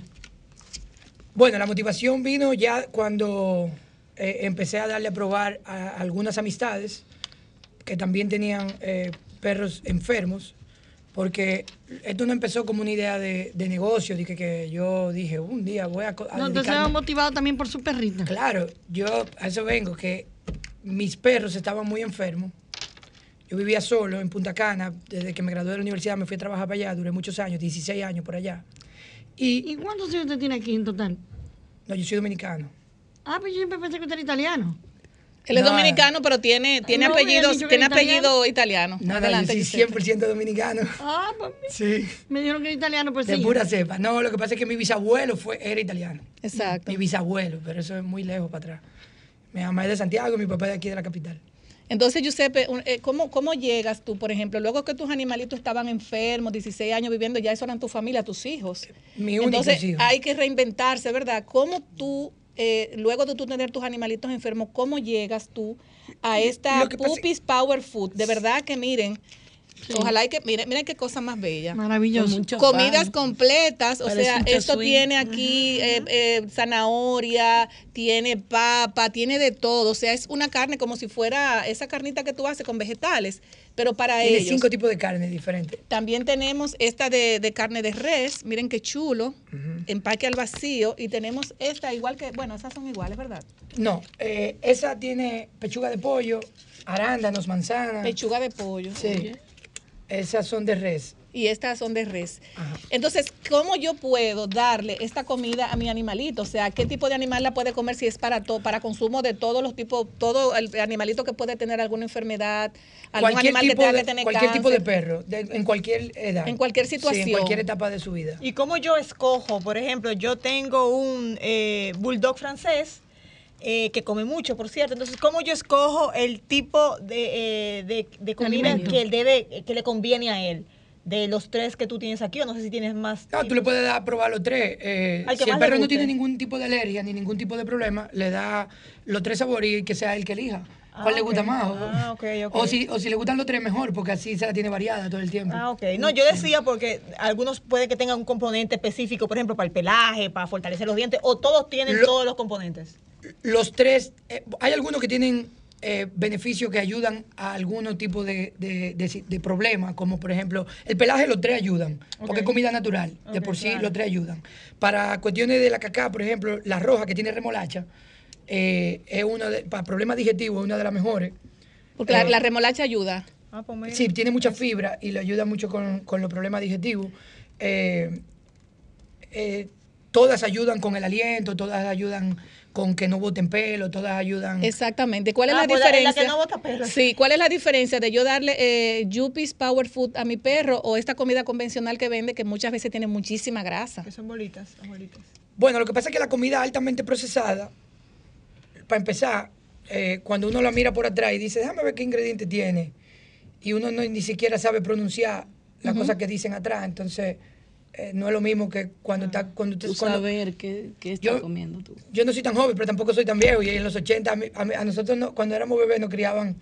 Bueno, la motivación vino ya cuando eh, empecé a darle a probar a algunas amistades que también tenían eh, perros enfermos, porque esto no empezó como una idea de, negocio, de que, yo dije, un día voy a... a no, entonces motivado también por su perrita. Claro, yo a eso vengo, que mis perros estaban muy enfermos. Yo vivía solo en Punta Cana, desde que me gradué de la universidad me fui a trabajar para allá, duré muchos años, 16 años por allá. ¿Y, cuántos años usted tiene aquí en total? No, yo soy dominicano. Ah, pues yo siempre pensé que usted era italiano. Él es dominicano, pero tiene, tiene, apellidos, tiene apellido italiano. No, Adelante, yo soy 100% dominicano. Ah, pues sí. Me dijeron que era italiano, pues De sí. pura cepa. No, lo que pasa es que mi bisabuelo fue, era italiano. Exacto. Mi bisabuelo, pero eso es muy lejos para atrás. Mi mamá es de Santiago, mi papá es de aquí de la capital. Entonces, Giuseppe, eh, ¿cómo, ¿cómo llegas tú, por ejemplo, luego que tus animalitos estaban enfermos, 16 años viviendo, ya eso eran tu familia, tus hijos? Mi único Entonces, hay que reinventarse, ¿verdad? ¿Cómo tú, eh, luego de tú tener tus animalitos enfermos, cómo llegas tú a esta Puppies Power Food? De verdad que miren, Ojalá y que, miren, miren qué cosa más bella. Maravilloso. Comidas completas, o sea, esto tiene aquí eh, eh, zanahoria, tiene papa, tiene de todo. O sea, es una carne como si fuera esa carnita que tú haces con vegetales, pero para tiene ellos. cinco tipos de carne diferentes. También tenemos esta de, carne de res, miren qué chulo, empaque al vacío, y tenemos esta igual que, bueno, esas son iguales, ¿verdad? No, eh, esa tiene pechuga de pollo, arándanos, manzana. Pechuga de pollo. Sí. Esas son de res. Y estas son de res. Entonces, ¿cómo yo puedo darle esta comida a mi animalito? O sea, ¿qué tipo de animal la puede comer si es para todo, para consumo de todos los tipos, todo el animalito que puede tener alguna enfermedad, algún cualquier animal que tenga que tener Cualquier tipo de perro, en cualquier edad. En cualquier situación. en cualquier etapa de su vida. ¿Y cómo yo escojo? Por ejemplo, yo tengo un eh, bulldog francés eh, que come mucho, por cierto. Entonces, ¿cómo yo escojo el tipo de, eh, de, comida que, él debe, que le conviene a él? De los tres que tú tienes aquí, o no sé si tienes más. Ah, tú le puedes dar a probar los tres. Eh, si el perro no tiene ningún tipo de alergia ni ningún tipo de problema, le da los tres sabores y que sea el que elija. ¿Cuál le ah, gusta más? Ah, o, si, o si le gustan los tres, mejor, porque así se la tiene variada todo el tiempo. Ah, ok. No, yo decía porque algunos puede que tengan un componente específico, por ejemplo, para el pelaje, para fortalecer los dientes, o todos tienen todos los componentes los tres, eh, hay algunos que tienen eh, beneficios que ayudan a algún tipo de, de, problema, como por ejemplo, el pelaje los tres ayudan, porque es comida natural, de por sí los tres ayudan. Para cuestiones de la cacá, por ejemplo, la roja que tiene remolacha, eh, es uno de, para problemas digestivos es una de las mejores. Porque la, remolacha ayuda. Ah, pues sí, tiene mucha fibra y le ayuda mucho con, con los problemas digestivos. Todas ayudan con el aliento, todas ayudan con que no boten pelo, todas ayudan. Exactamente. ¿Cuál es ah, la pues diferencia? no bota pelo. Sí, ¿cuál es la diferencia de yo darle eh, Yuppies Power Food a mi perro o esta comida convencional que vende que muchas veces tiene muchísima grasa? Que son bolitas, bolitas. Bueno, lo que pasa es que la comida altamente procesada, para empezar, eh, cuando uno la mira por atrás y dice, déjame ver qué ingrediente tiene, y uno no, ni siquiera sabe pronunciar las cosas que dicen atrás, entonces eh, no es lo mismo que cuando está cuando tú saber qué, qué estás comiendo tú. Yo no soy tan joven, pero tampoco soy tan viejo. Y en los 80, a, nosotros cuando éramos bebés nos criaban,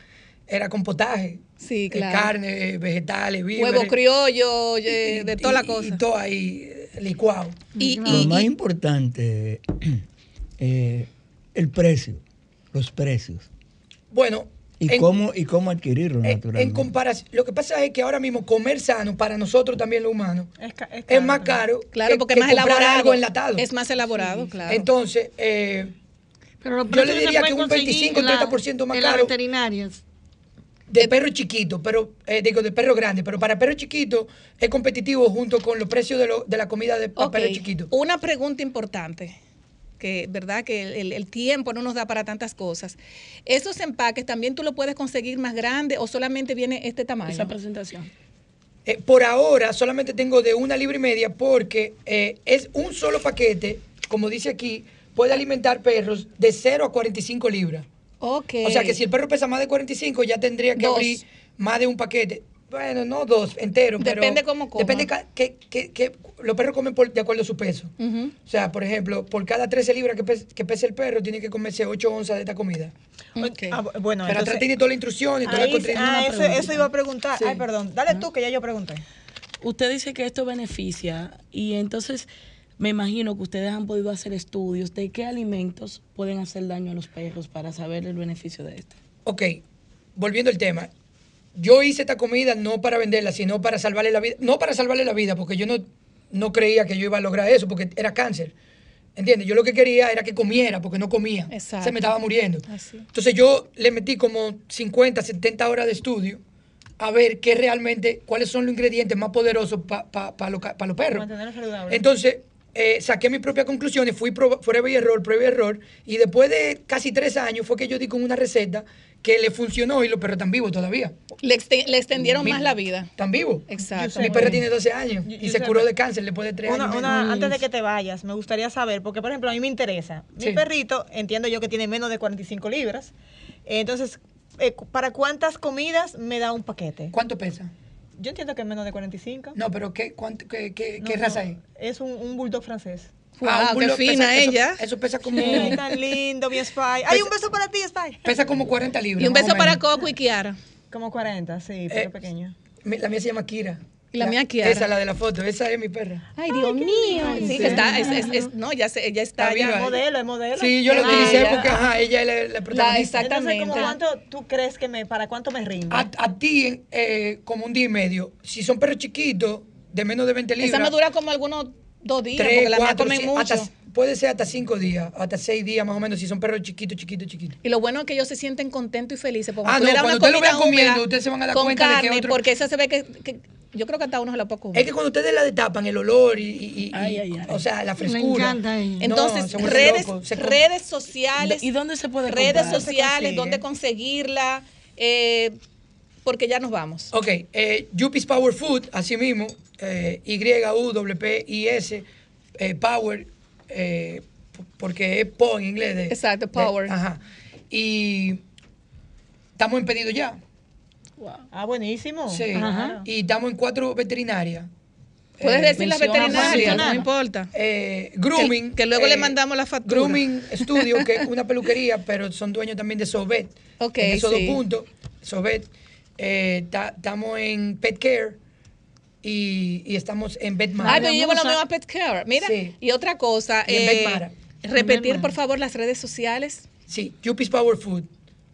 era con potaje. Sí, eh, claro. carne, vegetales, víveres. Huevo criollo, de toda la cosa. Y todo ahí eh, licuado. Y, lo más importante, el precio, los precios. Bueno, ¿Y, cómo, ¿Y cómo adquirirlo naturalmente? En comparación, lo que pasa es que ahora mismo comer sano para nosotros también los humanos es, más caro claro, porque es más elaborado, algo enlatado. Es más elaborado, claro. Entonces, eh, yo le diría que un 25 30% más caro. veterinarias. De perro chiquito, pero eh, digo de perro grande, pero para perro chiquito es competitivo junto con los precios de, lo, de la comida de perro chiquito. Una pregunta importante que verdad que el, tiempo no nos da para tantas cosas. Esos empaques también tú lo puedes conseguir más grande o solamente viene este tamaño. Esa presentación. Eh, por ahora solamente tengo de una libra y media porque eh, es un solo paquete, como dice aquí, puede alimentar perros de 0 a 45 libras. Ok. O sea que si el perro pesa más de 45 ya tendría que abrir más de un paquete. Bueno, no dos enteros, depende cómo coma. Depende que, que, que, los perros comen de acuerdo a su peso. O sea, por ejemplo, por cada 13 libras que, pese, que pese el perro, tiene que comerse 8 onzas de esta comida. Okay. Ah, bueno, Pero atrás tiene toda la instrucción y toda la Ah, eso, eso, iba a preguntar. Ay, perdón. Dale tú, que ya yo pregunté. Usted dice que esto beneficia y entonces me imagino que ustedes han podido hacer estudios de qué alimentos pueden hacer daño a los perros para saber el beneficio de esto. Ok, volviendo al tema yo hice esta comida no para venderla, sino para salvarle la vida. No para salvarle la vida, porque yo no, no creía que yo iba a lograr eso, porque era cáncer. ¿Entiendes? Yo lo que quería era que comiera, porque no comía. Se me estaba muriendo. Entonces yo le metí como 50, 70 horas de estudio a ver qué realmente, cuáles son los ingredientes más poderosos para los perros. Entonces, eh, saqué mis propias conclusiones, fui prueba y error, prueba y error, y después de casi tres años fue que yo di con una receta que le funcionó y los perros están vivos todavía. Le, extendieron más la vida. Están vivos. Exacto. Mi perro tiene 12 años y se curó de cáncer después de 3 años. antes de que te vayas, me gustaría saber, porque por ejemplo a mí me interesa. Mi perrito, entiendo yo que tiene menos de 45 libras. Entonces, eh, ¿para cuántas comidas me da un paquete? ¿Cuánto pesa? Yo entiendo que es menos de 45. No, pero ¿qué, qué, qué, raza es? Es un, un bulldog francés. Ah, qué fina ella. Eso, pesa como. tan lindo, mi Spy. Hay un beso para ti, Spy. Pesa como 40 libras. Y un beso para Coco y Kiara. Como 40, sí, pero eh, pequeño. La mía se llama Kira. Y la, mía Kiara. Esa, la de la foto, esa es mi perra. Ay, Dios mío. Sí, está, es, es, no, ya, se, ya está. Es modelo, es modelo. Sí, yo lo utilicé porque, ajá, ella es la, protagonista. exactamente. Entonces, ¿cuánto tú crees que me, para cuánto me rinde? A, a ti, eh, como un día y medio. Si son perros chiquitos, de menos de 20 libras. Esa me dura como algunos dos días, porque la mía come mucho puede ser hasta cinco días, hasta seis días más o menos, si son perros chiquitos, chiquitos, chiquitos. Y lo bueno es que ellos se sienten contentos y felices. Porque ah, no, cuando ustedes lo vean comiendo, ustedes se van a dar cuenta de que otro... porque esa se ve que, yo creo que hasta uno se la puede comer. Es que cuando ustedes la destapan, el olor y, o sea, la frescura. Me encanta. Entonces, redes, redes sociales. ¿Y dónde se puede Redes sociales, dónde conseguirla. Eh, porque ya nos vamos. Ok, eh, Yuppies Power Food, así mismo, eh, Y-U-W-P-I-S, eh, Power eh, porque es PO en inglés. De, Exacto, power. ajá. Y estamos en pedido ya. Ah, buenísimo. Sí. Y estamos en cuatro veterinarias. Puedes eh, decir las veterinarias, no importa. Eh, grooming. Que, luego le mandamos la factura. Grooming Studio, que es una peluquería, pero son dueños también de Sobet. Ok. En esos dos puntos. Sobet. Estamos en Pet Care y, y estamos en Betmara. Ay, pero yo llevo la nueva Pet Care. Mira, y otra cosa. Y en eh, Repetir, por favor, las redes sociales. Sí, Yuppies Power Food.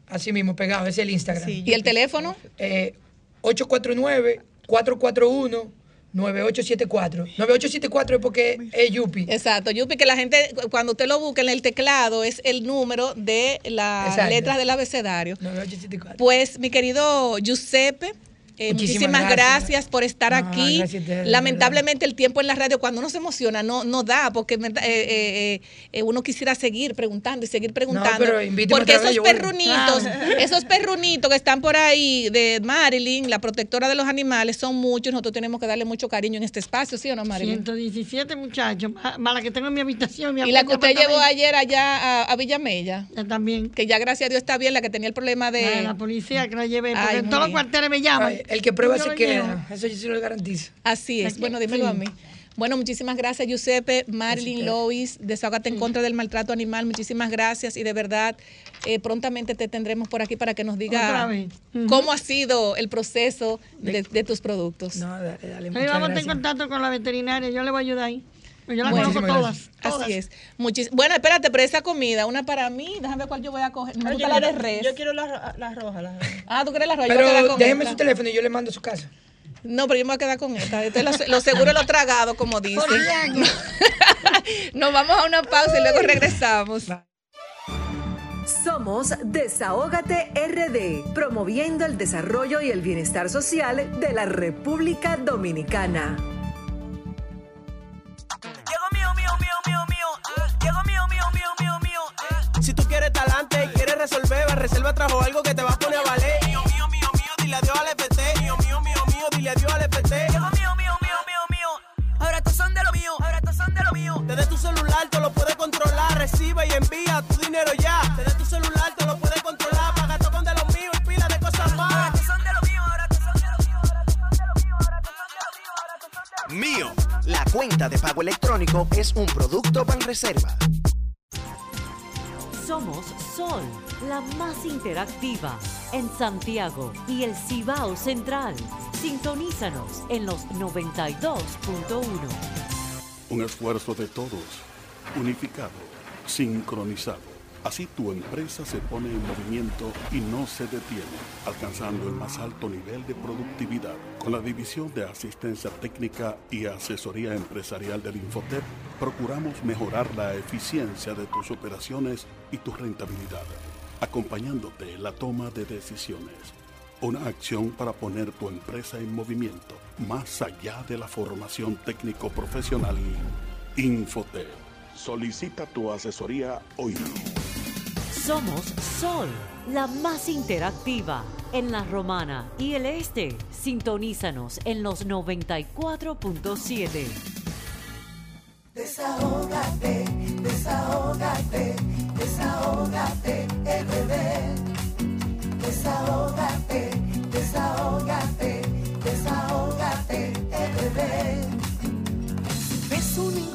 Así mismo, pegado, es el Instagram. ¿Y el teléfono? Eh, 849-441. 9874. 9874 es porque es Yupi. Exacto, Yupi, que la gente, cuando usted lo busca en el teclado, es el número de las letras del abecedario. 9874. Pues, mi querido Giuseppe, eh, muchísimas, gracias. por estar aquí. Lamentablemente el tiempo en la radio cuando uno se emociona no, no da porque eh, eh, uno quisiera seguir preguntando y seguir preguntando. porque esos perrunitos, esos perrunitos que están por ahí de Marilyn, la protectora de los animales, son muchos. Nosotros tenemos que darle mucho cariño en este espacio, ¿sí o no, Marilyn? 117 muchachos, más la que tengo en mi habitación. y la que usted llevó ayer allá a, Villamella. también. Que ya gracias a Dios está bien, la que tenía el problema de... la policía que la llevé, porque en todos los cuarteles me llaman el que prueba se queda. Eso yo sí lo garantizo. Así es. Bueno, dímelo a mí. Bueno, muchísimas gracias, Giuseppe, Marilyn, Lois, Desahogate en contra del maltrato animal. Muchísimas gracias y de verdad, eh, prontamente te tendremos por aquí para que nos diga cómo ha sido el proceso de, tus productos. No, dale, dale. Ahí vamos a en contacto con la veterinaria, yo le voy a ayudar ahí. Yo la conozco todas, Así es. bueno, espérate, pero esa comida, una para mí, déjame ver cuál yo voy a coger. Me gusta la de res. Yo quiero la, la roja. La... Ah, tú quieres la roja. Pero déjeme su teléfono y yo le mando a su casa. No, pero yo me voy a quedar con esta. Este lo, lo, seguro lo tragado, como dicen. Nos vamos a una pausa y luego regresamos. Somos Desahógate RD, promoviendo el desarrollo y el bienestar social de la República Dominicana. Resolver, reserva trajo algo que te es un producto Banreserva. Somos Sol la más interactiva en Santiago y el Cibao Central. Sintonízanos en los 92.1. Un esfuerzo de todos, unificado, sincronizado. Así tu empresa se pone en movimiento y no se detiene, alcanzando el más alto nivel de productividad. Con la División de Asistencia Técnica y Asesoría Empresarial del Infotep, procuramos mejorar la eficiencia de tus operaciones y tu rentabilidad acompañándote en la toma de decisiones. Una acción para poner tu empresa en movimiento, más allá de la formación técnico-profesional. Infotep. Solicita tu asesoría hoy. Somos Sol, la más interactiva en la Romana y el Este. Sintonízanos en los 94.7. Desahógate, desahógate desahógate, RD. Desahógate, desahógate, desahógate, RD. Ves una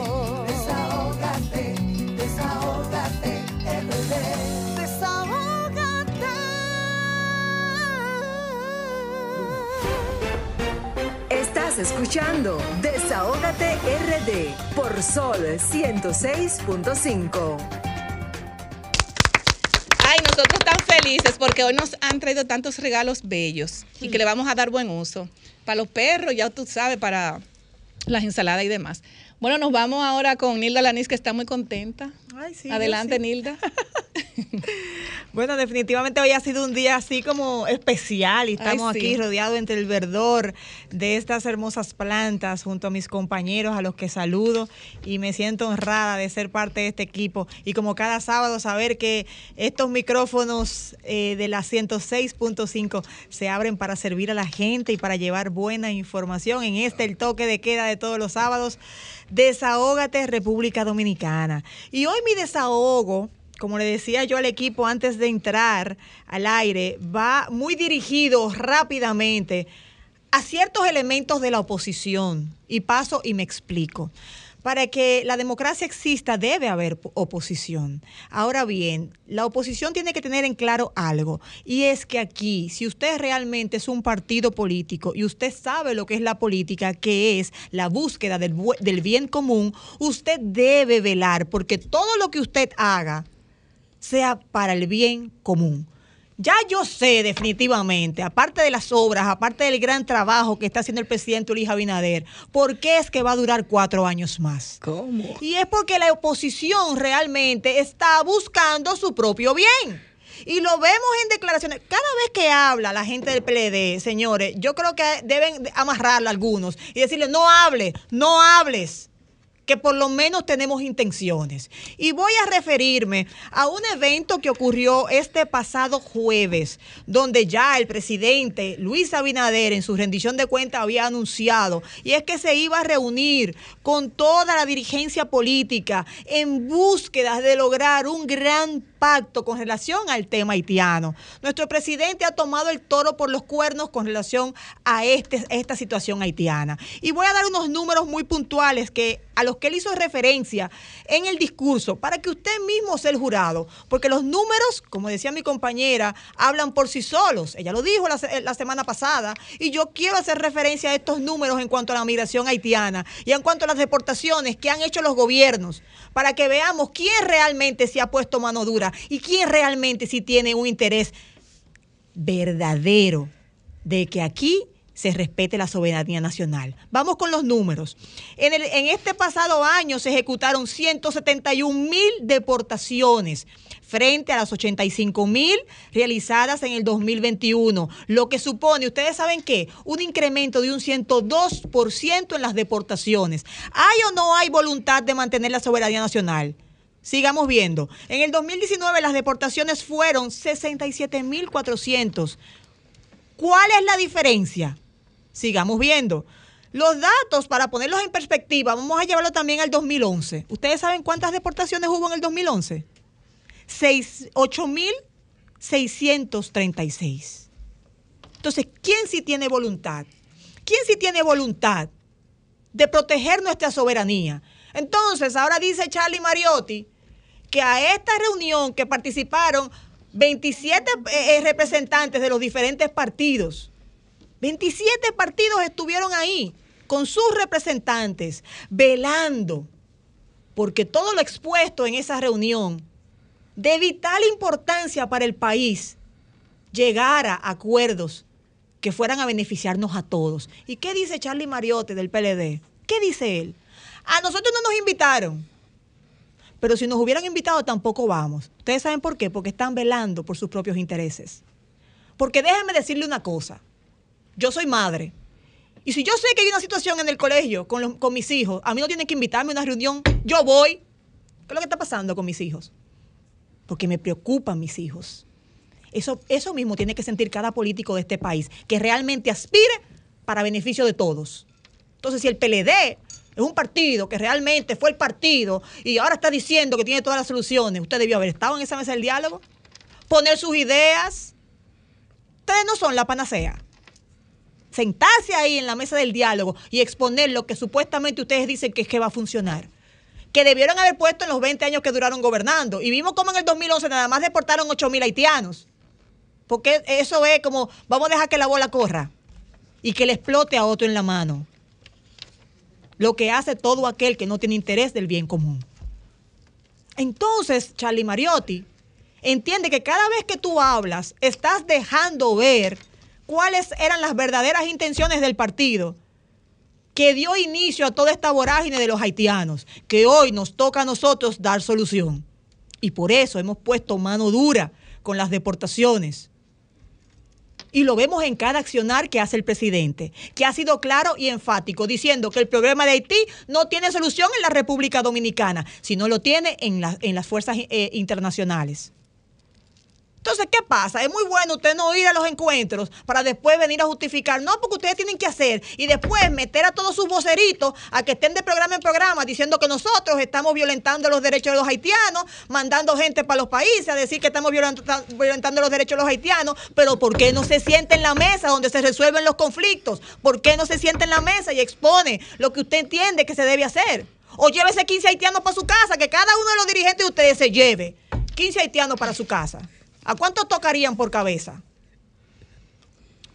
Estás escuchando Desahógate RD por Sol 106.5. Ay, nosotros tan felices porque hoy nos han traído tantos regalos bellos y que le vamos a dar buen uso. Para los perros, ya tú sabes, para las ensaladas y demás. Bueno, nos vamos ahora con Nilda Lanis, que está muy contenta. Adelante, Nilda. bueno, definitivamente hoy ha sido un día así como especial y estamos aquí rodeados entre el verdor de estas hermosas plantas junto a mis compañeros a los que saludo y me siento honrada de ser parte de este equipo y como cada sábado saber que estos micrófonos eh, de la 106.5 se abren para servir a la gente y para llevar buena información en este el toque de queda de todos los sábados. Desahógate República Dominicana. Y hoy mi desahogo, como le decía yo al equipo antes de entrar al aire, va muy dirigido rápidamente a ciertos elementos de la oposición. Y paso y me explico. para que la democracia exista debe haber oposición. Ahora bien, la oposición tiene que tener en claro algo, y es que aquí, si usted realmente es un partido político y usted sabe lo que es la política, que es la búsqueda del, del bien común, usted debe velar porque todo lo que usted haga sea para el bien común. Ya yo sé definitivamente, aparte de las obras, aparte del gran trabajo que está haciendo el presidente Luis Abinader, ¿por qué es que va a durar cuatro años más? ¿Cómo? Y es porque la oposición realmente está buscando su propio bien. Y lo vemos en declaraciones. Cada vez que habla la gente del PLD, señores, yo creo que deben amarrarla algunos y decirle, no hable, no hables que por lo menos tenemos intenciones. Y voy a referirme a un evento que ocurrió este pasado jueves, donde ya el presidente Luis Abinader en su rendición de cuentas había anunciado, y es que se iba a reunir con toda la dirigencia política en búsqueda de lograr un gran pacto con relación al tema haitiano. Nuestro presidente ha tomado el toro por los cuernos con relación a, este, esta situación haitiana. Y voy a dar unos números muy puntuales que, a los que él hizo referencia en el discurso para que usted mismo sea el jurado, porque los números, como decía mi compañera, hablan por sí solos. Ella lo dijo la, la semana pasada y yo quiero hacer referencia a estos números en cuanto a la migración haitiana y en cuanto a las deportaciones que han hecho los gobiernos para que veamos quién realmente se ha puesto mano dura y quién realmente sí tiene un interés verdadero de que aquí se respete la soberanía nacional. Vamos con los números. En, en este pasado año se ejecutaron 171 mil deportaciones frente a las 85 mil realizadas en el 2021, lo que supone, ustedes saben qué, un incremento de un 102% en las deportaciones. ¿Hay o no hay voluntad de mantener la soberanía nacional? Sigamos viendo. En el 2019 las deportaciones fueron 67.400. ¿Cuál es la diferencia? Sigamos viendo. Los datos, para ponerlos en perspectiva, vamos a llevarlo también al 2011. ¿Ustedes saben cuántas deportaciones hubo en el 2011? 8.636. Entonces, ¿quién sí tiene voluntad? ¿Quién sí tiene voluntad de proteger nuestra soberanía? Entonces, ahora dice Charlie Mariotti que a esta reunión que participaron 27 eh, eh, representantes de los diferentes partidos, 27 partidos estuvieron ahí con sus representantes, velando, porque todo lo expuesto en esa reunión, de vital importancia para el país, llegara a acuerdos que fueran a beneficiarnos a todos. ¿Y qué dice Charlie Mariotti del PLD? ¿Qué dice él? A nosotros no nos invitaron pero si nos hubieran invitado tampoco vamos. ¿Ustedes saben por qué? Porque están velando por sus propios intereses. Porque déjenme decirle una cosa. Yo soy madre. Y si yo sé que hay una situación en el colegio con, con mis hijos, a mí no tienen que invitarme a una reunión, yo voy. ¿Qué es lo que está pasando con mis hijos? Porque me preocupan mis hijos. Eso, eso mismo tiene que sentir cada político de este país, que realmente aspire para beneficio de todos. Entonces, si el PLD es un partido que realmente fue el partido y ahora está diciendo que tiene todas las soluciones. Usted debió haber estado en esa mesa del diálogo, poner sus ideas. Ustedes no son la panacea. Sentarse ahí en la mesa del diálogo y exponer lo que supuestamente ustedes dicen que es que va a funcionar. Que debieron haber puesto en los 20 años que duraron gobernando. Y vimos cómo en el 2011 nada más deportaron 8 mil haitianos. Porque eso es como, vamos a dejar que la bola corra y que le explote a otro en la mano lo que hace todo aquel que no tiene interés del bien común. Entonces, Charlie Mariotti entiende que cada vez que tú hablas, estás dejando ver cuáles eran las verdaderas intenciones del partido que dio inicio a toda esta vorágine de los haitianos, que hoy nos toca a nosotros dar solución. Y por eso hemos puesto mano dura con las deportaciones y lo vemos en cada accionar que hace el presidente, que ha sido claro y enfático, diciendo que el problema de Haití no tiene solución en la República Dominicana, sino lo tiene en, en las fuerzas eh, internacionales. Entonces, ¿qué pasa? Es muy bueno usted no ir a los encuentros para después venir a justificar. No, porque ustedes tienen que hacer y después meter a todos sus voceritos a que estén de programa en programa diciendo que nosotros estamos violentando los derechos de los haitianos, mandando gente para los países a decir que estamos violentando los derechos de los haitianos. Pero ¿por qué no se siente en la mesa donde se resuelven los conflictos? ¿Por qué no se siente en la mesa y expone lo que usted entiende que se debe hacer? O llévese 15 haitianos para su casa, que cada uno de los dirigentes de ustedes se lleve 15 haitianos para su casa. ¿A cuánto tocarían por cabeza?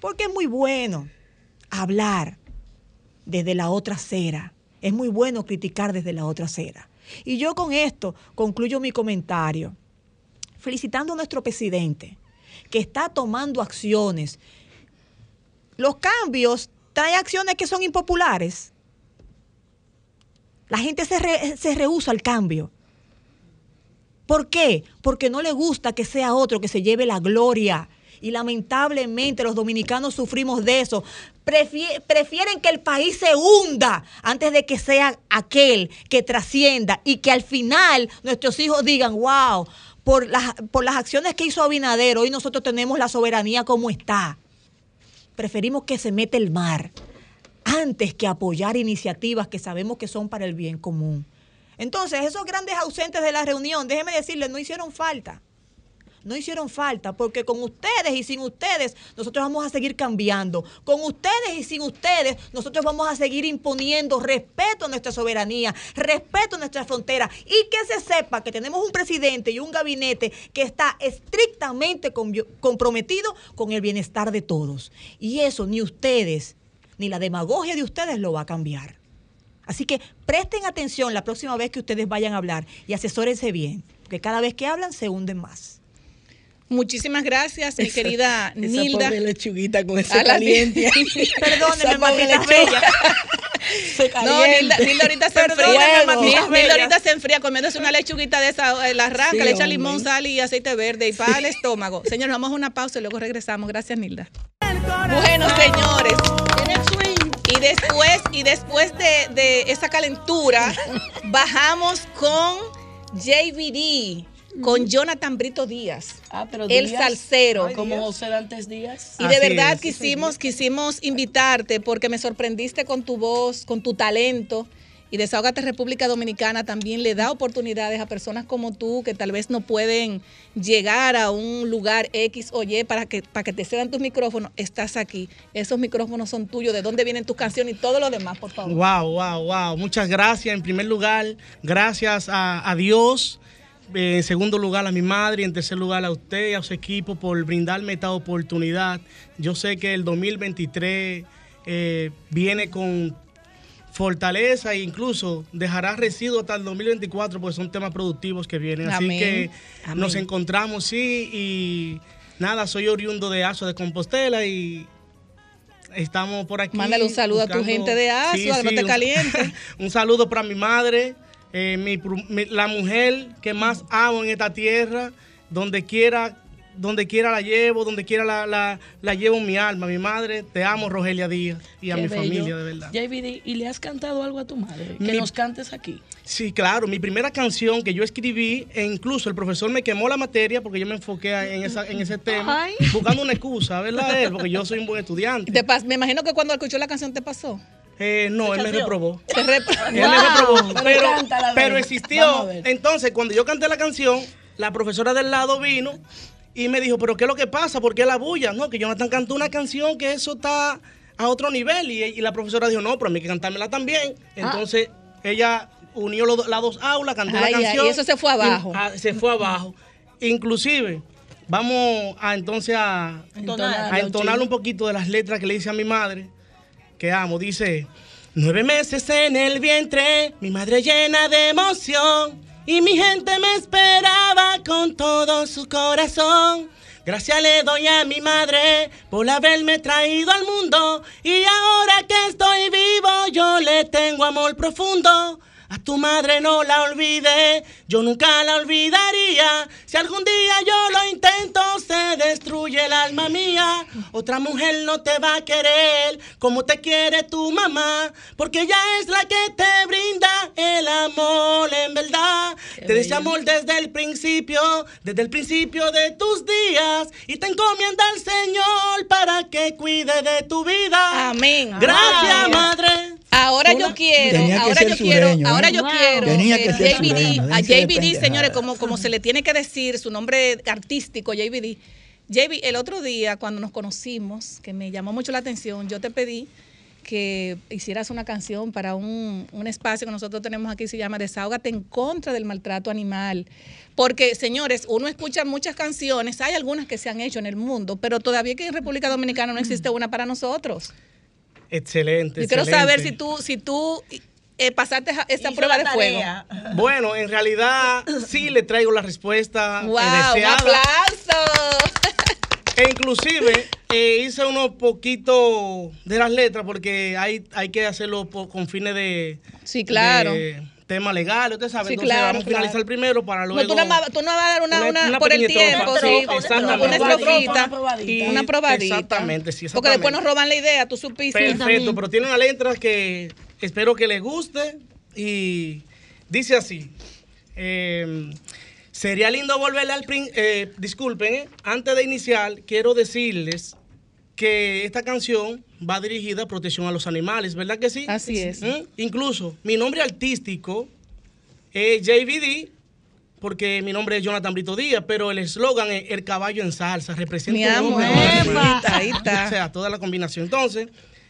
Porque es muy bueno hablar desde la otra acera. Es muy bueno criticar desde la otra acera. Y yo con esto concluyo mi comentario, felicitando a nuestro presidente, que está tomando acciones. Los cambios traen acciones que son impopulares. La gente se, re, se rehúsa al cambio. ¿Por qué? Porque no le gusta que sea otro que se lleve la gloria. Y lamentablemente los dominicanos sufrimos de eso. prefieren que el país se hunda antes de que sea aquel que trascienda y que al final nuestros hijos digan, wow, por las, por las acciones que hizo Abinader, hoy nosotros tenemos la soberanía como está. Preferimos que se mete el mar antes que apoyar iniciativas que sabemos que son para el bien común. Entonces, esos grandes ausentes de la reunión, déjeme decirles, no hicieron falta. No hicieron falta porque con ustedes y sin ustedes nosotros vamos a seguir cambiando. Con ustedes y sin ustedes nosotros vamos a seguir imponiendo respeto a nuestra soberanía, respeto a nuestra frontera y que se sepa que tenemos un presidente y un gabinete que está estrictamente comprometido con el bienestar de todos. Y eso ni ustedes ni la demagogia de ustedes lo va a cambiar. Así que presten atención la próxima vez que ustedes vayan a hablar y asesórense bien, porque cada vez que hablan se hunden más. Muchísimas gracias, mi querida esa Nilda. Pobre lechuguita con ese caliente. Perdóneme, mamita bella. se no, Nilda, Nilda, ahorita se enfría. Nilda, ahorita se enfría comiéndose una lechuguita de esa, eh, la arranca, le echa limón, sal y aceite verde y para el estómago. Señores, vamos a una pausa y luego regresamos. Gracias, Nilda. Bueno, señores. Y después, y después de, esa calentura, bajamos con JVD con Jonathan Brito Díaz, ah, pero el salsero. Como José Dantes Díaz. Y de verdad quisimos, quisimos invitarte porque me sorprendiste con tu voz, con tu talento. Y Desahogate República Dominicana también le da oportunidades a personas como tú que tal vez no pueden llegar a un lugar X o Y para que, para que te cedan tus micrófonos. Estás aquí. Esos micrófonos son tuyos. ¿De dónde vienen tus canciones y todo lo demás, por favor? Wow, wow, wow. Muchas gracias. En primer lugar, gracias a, Dios. En segundo lugar a mi madre y en tercer lugar a usted y a su equipo por brindarme esta oportunidad. Yo sé que el 2023 eh, viene con fortaleza e incluso dejará residuos hasta el 2024 porque son temas productivos que vienen. Así que nos encontramos, sí, y nada, soy oriundo de Aso de Compostela y estamos por aquí. Mándale un saludo a tu gente de Aso, sí, no te caliente. un saludo para mi madre, eh, la mujer que más amo en esta tierra, donde quiera donde quiera la llevo, donde quiera la, la, la, llevo mi alma. Mi madre, te amo, Rogelia Díaz, y a mi familia, de verdad. JVD, ¿y le has cantado algo a tu madre? Que nos cantes aquí. Sí, claro. Mi primera canción que yo escribí, e incluso el profesor me quemó la materia porque yo me enfoqué en, esa, en ese tema, buscando una excusa, ¿verdad? porque yo soy un buen estudiante. Te me imagino que cuando escuchó la canción te pasó. Eh, no, él me reprobó. él me reprobó. Pero, pero existió. Entonces, cuando yo canté la canción, la profesora del lado vino y me dijo, pero ¿qué es lo que pasa? ¿Por qué la bulla? No, que Jonathan cantó una canción que eso está a otro nivel. Y, la profesora dijo, no, pero a mí hay que cantármela también. Ah. Entonces ella unió las dos aulas, cantó la canción. Y eso se fue abajo. Ah, se fue abajo. Inclusive, vamos a entonces a entonar, a entonar un poquito de las letras que le dice a mi madre, que amo. Dice, nueve meses en el vientre, mi madre llena de emoción y mi gente me esperaba con todo su corazón. Gracias le doy a mi madre por haberme traído al mundo y ahora que estoy vivo yo le tengo amor profundo. A tu madre no la olvide, yo nunca la olvidaría. Si algún día yo lo intento, se destruye el alma mía. Otra mujer no te va a querer como te quiere tu mamá, porque ella es la que te brinda el amor en verdad. te desea amor desde el principio, desde el principio de tus días, y te encomienda al Señor para que cuide de tu vida. Amén. Gracias, madre. Ahora yo quiero, ahora yo quiero, ahora yo quiero JBD, a JBD, señores, como, como se le tiene que decir su nombre artístico, JBD. JB, el otro día cuando nos conocimos, que me llamó mucho la atención, yo te pedí que hicieras una canción para un, un espacio que nosotros tenemos aquí, se llama Desahógate en contra del maltrato animal. Porque, señores, uno escucha muchas canciones, hay algunas que se han hecho en el mundo, pero todavía que en República Dominicana no existe una para nosotros. Excelente. Yo quiero saber si tú, si tú eh, pasaste esta prueba de fuego. Bueno, en realidad sí le traigo la respuesta. ¡Wow! ¡Un aplauso! E inclusive eh, hice unos poquitos de las letras porque hay, hay que hacerlo con fines de... Sí, claro. tema legal, usted sabe. Sí, Entonces claro, vamos a finalizar primero para luego. No, tú, no, tú no vas a dar una, una, por el tiempo, sí, una estrofita, una probadita. Exactamente, sí, exactamente. Porque después nos roban la idea, tú supiste. Perfecto, pero tiene una letra que espero que les guste y dice así. Eh, Sería lindo volver al... Eh, disculpen, eh, antes de iniciar, quiero decirles que esta canción va dirigida a protección a los animales, ¿verdad que sí? Así es. ¿Mm? Incluso mi nombre artístico es JVD, porque mi nombre es Jonathan Brito Díaz, pero el eslogan es El caballo en salsa, representa un ahí está. O sea, toda la combinación. Entonces,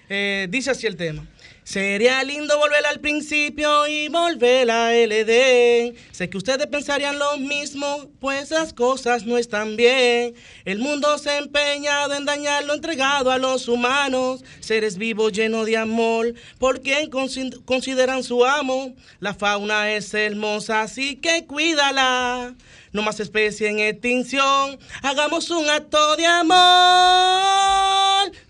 eh, dice así el tema. Sería lindo volver al principio y volver a LD. Sé que ustedes pensarían lo mismo, pues las cosas no están bien. El mundo se ha empeñado en dañar lo entregado a los humanos, seres vivos llenos de amor, por quien consideran su amo. La fauna es hermosa, así que cuídala no más especie en extinción. Hagamos un acto de amor.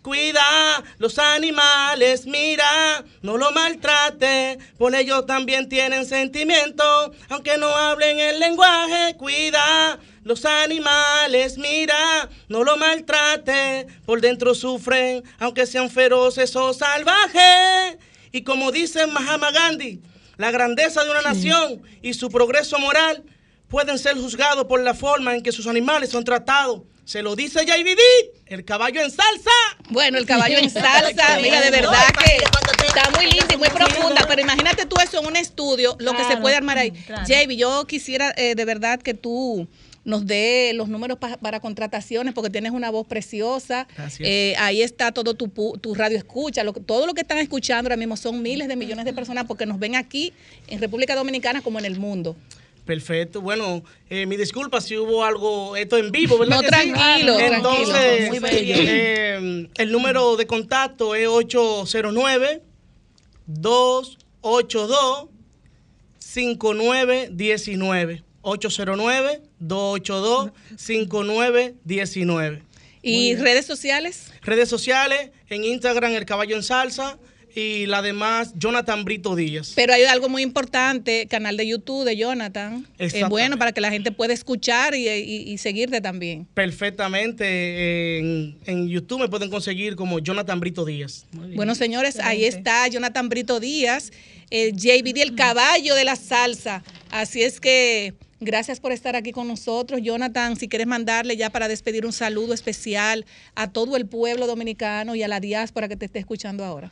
Cuida los animales, mira, no lo maltrate, por ellos también tienen sentimiento, aunque no hablen el lenguaje, cuida. Los animales, mira, no lo maltrate, por dentro sufren, aunque sean feroces o salvajes. Y como dice Mahatma Gandhi, la grandeza de una nación y su progreso moral pueden ser juzgados por la forma en que sus animales son tratados. Se lo dice JVD, el caballo en salsa. Bueno, el caballo en salsa, mira, de verdad que está muy linda y muy profunda, pero imagínate tú eso en un estudio, lo que se puede armar ahí. JV, yo quisiera eh, de verdad que tú nos dé los números para contrataciones, porque tienes una voz preciosa. Eh, ahí está todo tu, tu radio escucha. todo lo que están escuchando ahora mismo son miles de millones de personas porque nos ven aquí en República Dominicana como en el mundo. Perfecto. Bueno, eh, mi disculpa si hubo algo, esto en vivo, ¿verdad? No, tranquilo. Entonces, eh, el número de contacto es 809 282 5919. 809 282 5919. ¿Y redes sociales? Redes sociales, en Instagram El Caballo en Salsa, y la demás Jonathan Brito Díaz. Pero hay algo muy importante, canal de YouTube de Jonathan. Es bueno para que la gente pueda escuchar y, seguirte también. Perfectamente. En, YouTube me pueden conseguir como Jonathan Brito Díaz. Bueno, señores, ahí está Jonathan Brito Díaz, el JBD, el caballo de la salsa. Así es que... Gracias por estar aquí con nosotros. Jonathan, si quieres mandarle ya para despedir un saludo especial a todo el pueblo dominicano y a la diáspora que te esté escuchando ahora.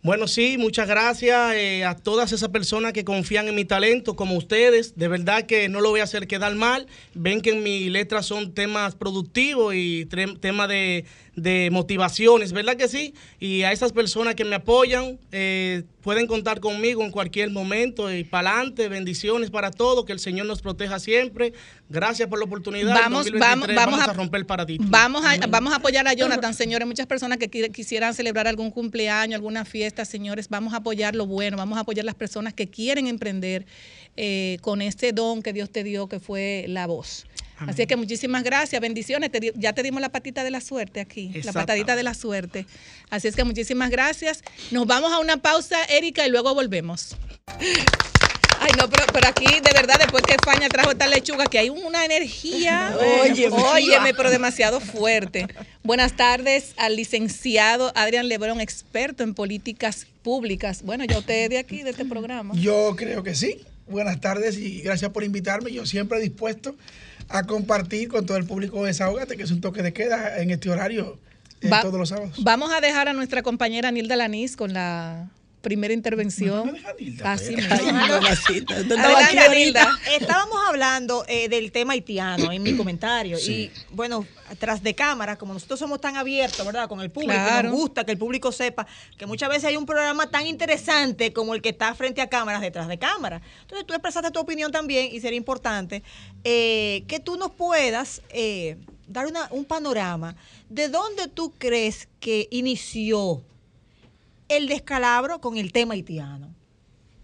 Bueno, sí, muchas gracias eh, a todas esas personas que confían en mi talento, como ustedes. De verdad que no lo voy a hacer quedar mal. Ven que en mi letra son temas productivos y temas de, de motivaciones, ¿verdad que sí? Y a esas personas que me apoyan, eh, pueden contar conmigo en cualquier momento y para adelante, bendiciones para todos, que el Señor nos proteja siempre. Gracias por la oportunidad. Vamos, vamos, vamos, a, romper el paradigma. Vamos a, vamos a apoyar a Jonathan, señores. Muchas personas que quisieran celebrar algún cumpleaños, alguna fiesta, señores, vamos a apoyar lo bueno, vamos a apoyar las personas que quieren emprender eh, con este don que Dios te dio, que fue la voz. Así que muchísimas gracias, bendiciones. ya te dimos la patita de la suerte aquí, la patadita de la suerte. Así es que muchísimas gracias. Nos vamos a una pausa, Erika, y luego volvemos. Ay, no, pero, pero, aquí, de verdad, después que España trajo esta lechuga, que hay una energía, óyeme, óyeme, pero demasiado fuerte. Buenas tardes al licenciado Adrián Lebrón, experto en políticas públicas. Bueno, ya usted es de aquí, de este programa. Yo creo que sí. Buenas tardes y gracias por invitarme. Yo siempre dispuesto a compartir con todo el público de Desahogate, que es un toque de queda en este horario todos los sábados. Vamos a dejar a nuestra compañera Nilda Lanís con la primera intervención. Casi Estábamos hablando eh, del tema haitiano en mi comentario. Y bueno, tras de cámara, como nosotros somos tan abiertos, ¿verdad? Con el público, nos gusta que el público sepa que muchas veces hay un programa tan interesante como el que está frente a cámaras detrás de cámara. Entonces tú expresaste tu opinión también y sería importante eh, que tú nos puedas eh, dar un panorama de dónde tú crees que inició el descalabro con el tema haitiano.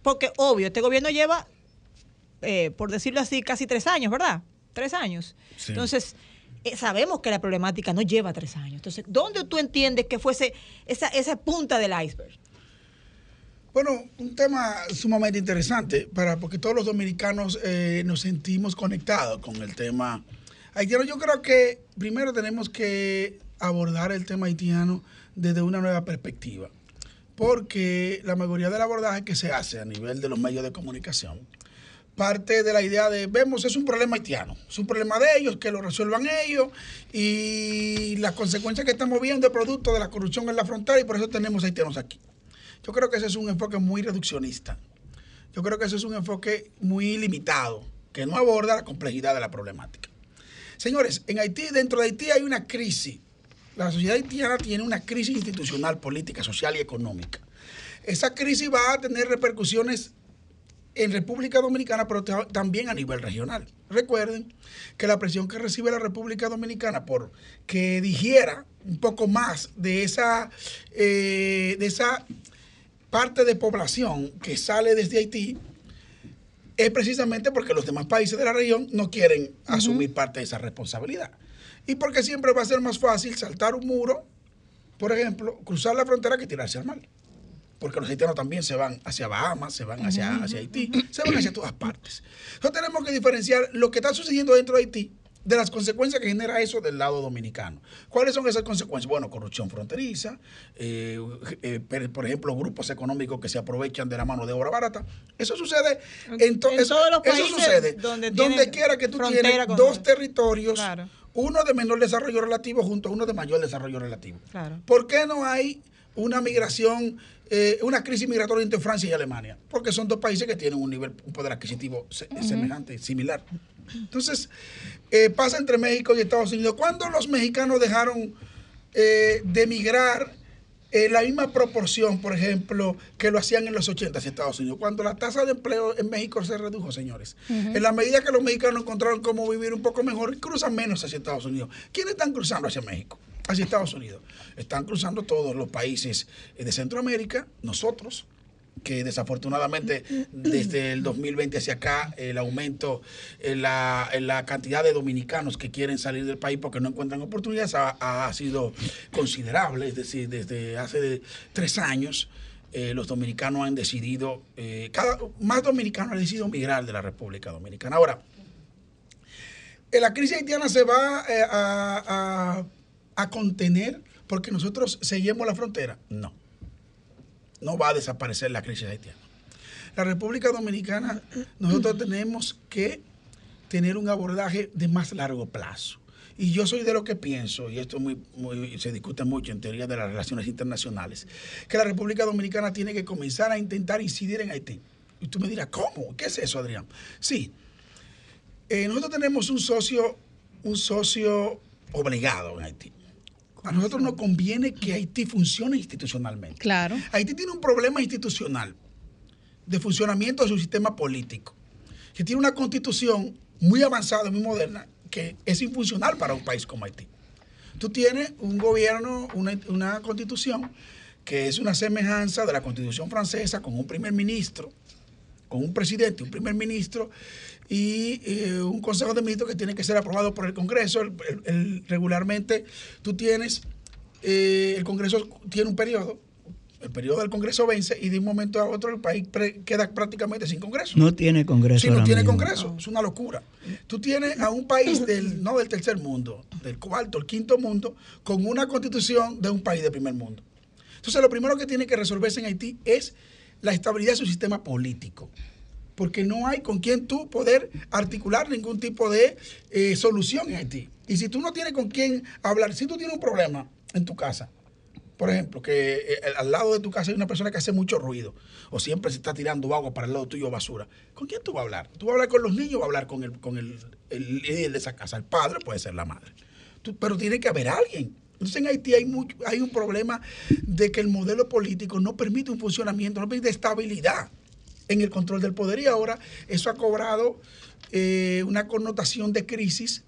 Porque, obvio, este gobierno lleva, eh, por decirlo así, casi tres años, ¿verdad? Tres años. Entonces, eh, sabemos que la problemática no lleva tres años. Entonces, ¿dónde tú entiendes que fuese esa, esa punta del iceberg? Bueno, un tema sumamente interesante, para, porque todos los dominicanos eh, nos sentimos conectados con el tema haitiano. Yo creo que primero tenemos que abordar el tema haitiano desde una nueva perspectiva porque la mayoría del abordaje que se hace a nivel de los medios de comunicación parte de la idea de, vemos, es un problema haitiano, es un problema de ellos, que lo resuelvan ellos y las consecuencias que estamos viendo es producto de la corrupción en la frontera y por eso tenemos haitianos aquí. Yo creo que ese es un enfoque muy reduccionista. Yo creo que ese es un enfoque muy limitado, que no aborda la complejidad de la problemática. Señores, en Haití, dentro de Haití hay una crisis la sociedad haitiana tiene una crisis institucional, política, social y económica. Esa crisis va a tener repercusiones en República Dominicana, pero también a nivel regional. Recuerden que la presión que recibe la República Dominicana por que digiera un poco más de esa, eh, de esa parte de población que sale desde Haití es precisamente porque los demás países de la región no quieren asumir parte de esa responsabilidad y porque siempre va a ser más fácil saltar un muro, por ejemplo, cruzar la frontera que tirarse al mar. Porque los haitianos también se van hacia Bahamas, se van hacia, hacia Haití, se van hacia todas partes. Entonces tenemos que diferenciar lo que está sucediendo dentro de Haití de las consecuencias que genera eso del lado dominicano. ¿Cuáles son esas consecuencias? Bueno, corrupción fronteriza, eh, eh, por ejemplo, grupos económicos que se aprovechan de la mano de obra barata. Eso sucede en, todos los países. Eso sucede donde, quiera que tú tienes dos territorios. Uno de menor desarrollo relativo junto a uno de mayor desarrollo relativo. ¿Por qué no hay una migración, eh, una crisis migratoria entre Francia y Alemania? Porque son dos países que tienen un nivel, un poder adquisitivo semejante, similar. Entonces, eh, pasa entre México y Estados Unidos. ¿Cuándo los mexicanos dejaron eh, de migrar en la misma proporción, por ejemplo, que lo hacían en los 80 en Estados Unidos, cuando la tasa de empleo en México se redujo, señores. En la medida que los mexicanos encontraron cómo vivir un poco mejor, cruzan menos hacia Estados Unidos. ¿Quiénes están cruzando hacia México? Hacia Estados Unidos. Están cruzando todos los países de Centroamérica, nosotros, que desafortunadamente desde el 2020 hacia acá el aumento en la, cantidad de dominicanos que quieren salir del país porque no encuentran oportunidades ha, sido considerable, es decir, desde hace tres años. Eh, los dominicanos han decidido, eh, cada, más dominicanos han decidido migrar de la República Dominicana. Ahora, eh, la crisis haitiana se va a, a contener porque nosotros seguimos la frontera. No no va a desaparecer la crisis haitiana. La República Dominicana, nosotros tenemos que tener un abordaje de más largo plazo. Y yo soy de lo que pienso, y esto se discute mucho en teoría de las relaciones internacionales, que la República Dominicana tiene que comenzar a intentar incidir en Haití. Y tú me dirás, ¿cómo? ¿Qué es eso, Adrián? Sí, eh, nosotros tenemos un socio, un socio obligado en Haití. A nosotros nos conviene que Haití funcione institucionalmente. Claro. Haití tiene un problema institucional de funcionamiento de su sistema político, que tiene una constitución muy avanzada, muy moderna, que es infuncional para un país como Haití. Tú tienes un gobierno, una, una constitución que es una semejanza de la constitución francesa con un primer ministro, con un presidente, un primer ministro y eh, un consejo de ministros que tiene que ser aprobado por el Congreso. regularmente tú tienes, eh, el Congreso tiene un periodo, el periodo del Congreso vence y de un momento a otro el país queda prácticamente sin Congreso. No tiene Congreso. Sí, no tiene Congreso, es una locura. Tú tienes a un país del, no del tercer mundo, del cuarto, el quinto mundo, con una constitución de un país de primer mundo. Entonces lo primero que tiene que resolverse en Haití es la estabilidad de su sistema político porque no hay con quien tú poder articular ningún tipo de eh, solución en Haití. Y si tú no tienes con quién hablar, si tú tienes un problema en tu casa, por ejemplo, que eh, al lado de tu casa hay una persona que hace mucho ruido o siempre se está tirando agua para el lado tuyo basura, ¿con quién tú vas a hablar? ¿Tú vas a hablar con los niños o vas a hablar con el, con el, líder de esa casa? El padre puede ser la madre. pero tiene que haber alguien. Entonces en Haití hay, mucho, hay un problema de que el modelo político no permite un funcionamiento, no permite estabilidad en el control del poder. Y ahora eso ha cobrado eh, una connotación de crisis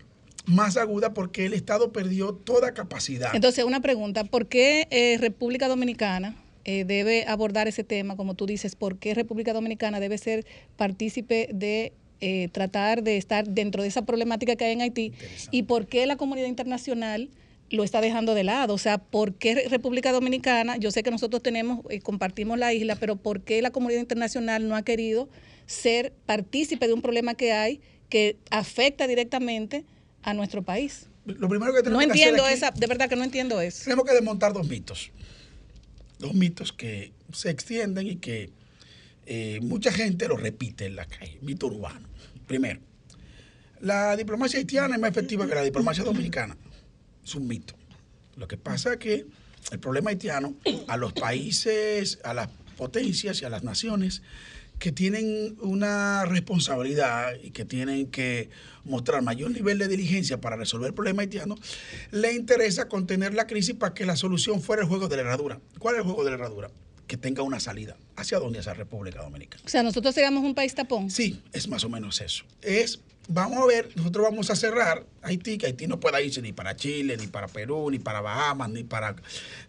más aguda porque el Estado perdió toda capacidad. Entonces, una pregunta, ¿por qué eh, República Dominicana eh, debe abordar ese tema, como tú dices, por qué República Dominicana debe ser partícipe de eh, tratar de estar dentro de esa problemática que hay en Haití y por qué la comunidad internacional lo está dejando de lado. O sea, ¿por qué República Dominicana? Yo sé que nosotros tenemos, compartimos la isla, pero ¿por qué la comunidad internacional no ha querido ser partícipe de un problema que hay que afecta directamente a nuestro país. Lo primero que tenemos no entiendo esa, de verdad que no entiendo eso. Tenemos que desmontar dos mitos. Dos mitos que se extienden y que eh, mucha gente lo repite en la calle. Mito urbano. Primero, la diplomacia haitiana es más efectiva que la diplomacia dominicana. Es un mito. Lo que pasa es que el problema haitiano a los países, a las potencias y a las naciones que tienen una responsabilidad y que tienen que mostrar mayor nivel de diligencia para resolver el problema haitiano, le interesa contener la crisis para que la solución fuera el juego de la herradura. ¿Cuál es el juego de la herradura? Que tenga una salida. ¿Hacia dónde? Hacia República Dominicana. O sea, nosotros seríamos un país tapón. Sí, es más o menos eso. Es, vamos a ver, nosotros vamos a cerrar Haití, que Haití no pueda irse ni para Chile, ni para Perú, ni para Bahamas, ni para,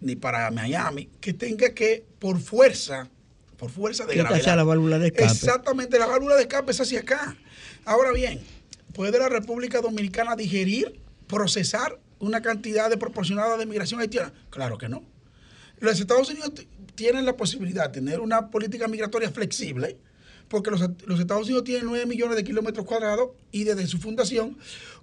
ni para Miami, que tenga que, por fuerza, por fuerza de gravedad. la válvula de escape. Exactamente, la válvula de escape es hacia acá. Ahora bien, ¿puede la República Dominicana digerir, procesar una cantidad de proporcionada de migración haitiana? Claro que no. Los Estados Unidos tienen la posibilidad de tener una política migratoria flexible, porque los, Estados Unidos tienen 9 millones de kilómetros cuadrados y desde su fundación,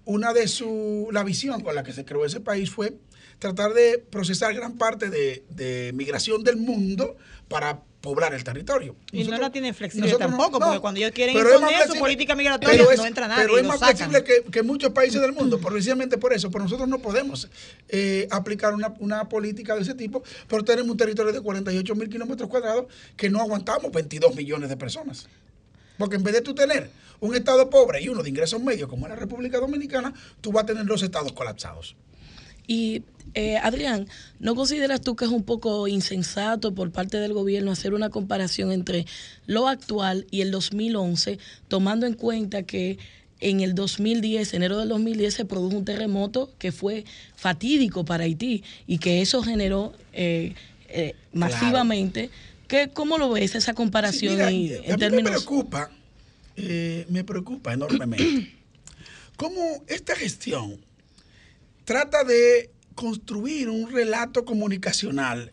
una de su, la visión con la que se creó ese país fue tratar de procesar gran parte de, de migración del mundo para poblar el territorio. y no la tienen flexible tampoco, porque cuando ellos quieren imponer su política migratoria no entra nadie. Pero es más flexible que, muchos países del mundo, precisamente por eso. Pero nosotros no podemos eh, aplicar una, una, política de ese tipo, porque tenemos un territorio de 48 mil kilómetros cuadrados que no aguantamos 22 millones de personas. Porque en vez de tú tener un estado pobre y uno de ingresos medios como es la República Dominicana, tú vas a tener los estados colapsados. Y eh, Adrián, ¿no consideras tú que es un poco insensato por parte del gobierno hacer una comparación entre lo actual y el 2011, tomando en cuenta que en el 2010, enero del 2010, se produjo un terremoto que fue fatídico para Haití y que eso generó eh, eh, masivamente. ¿Cómo lo ves esa comparación en términos? Me preocupa, me preocupa enormemente cómo esta gestión trata de construir un relato comunicacional,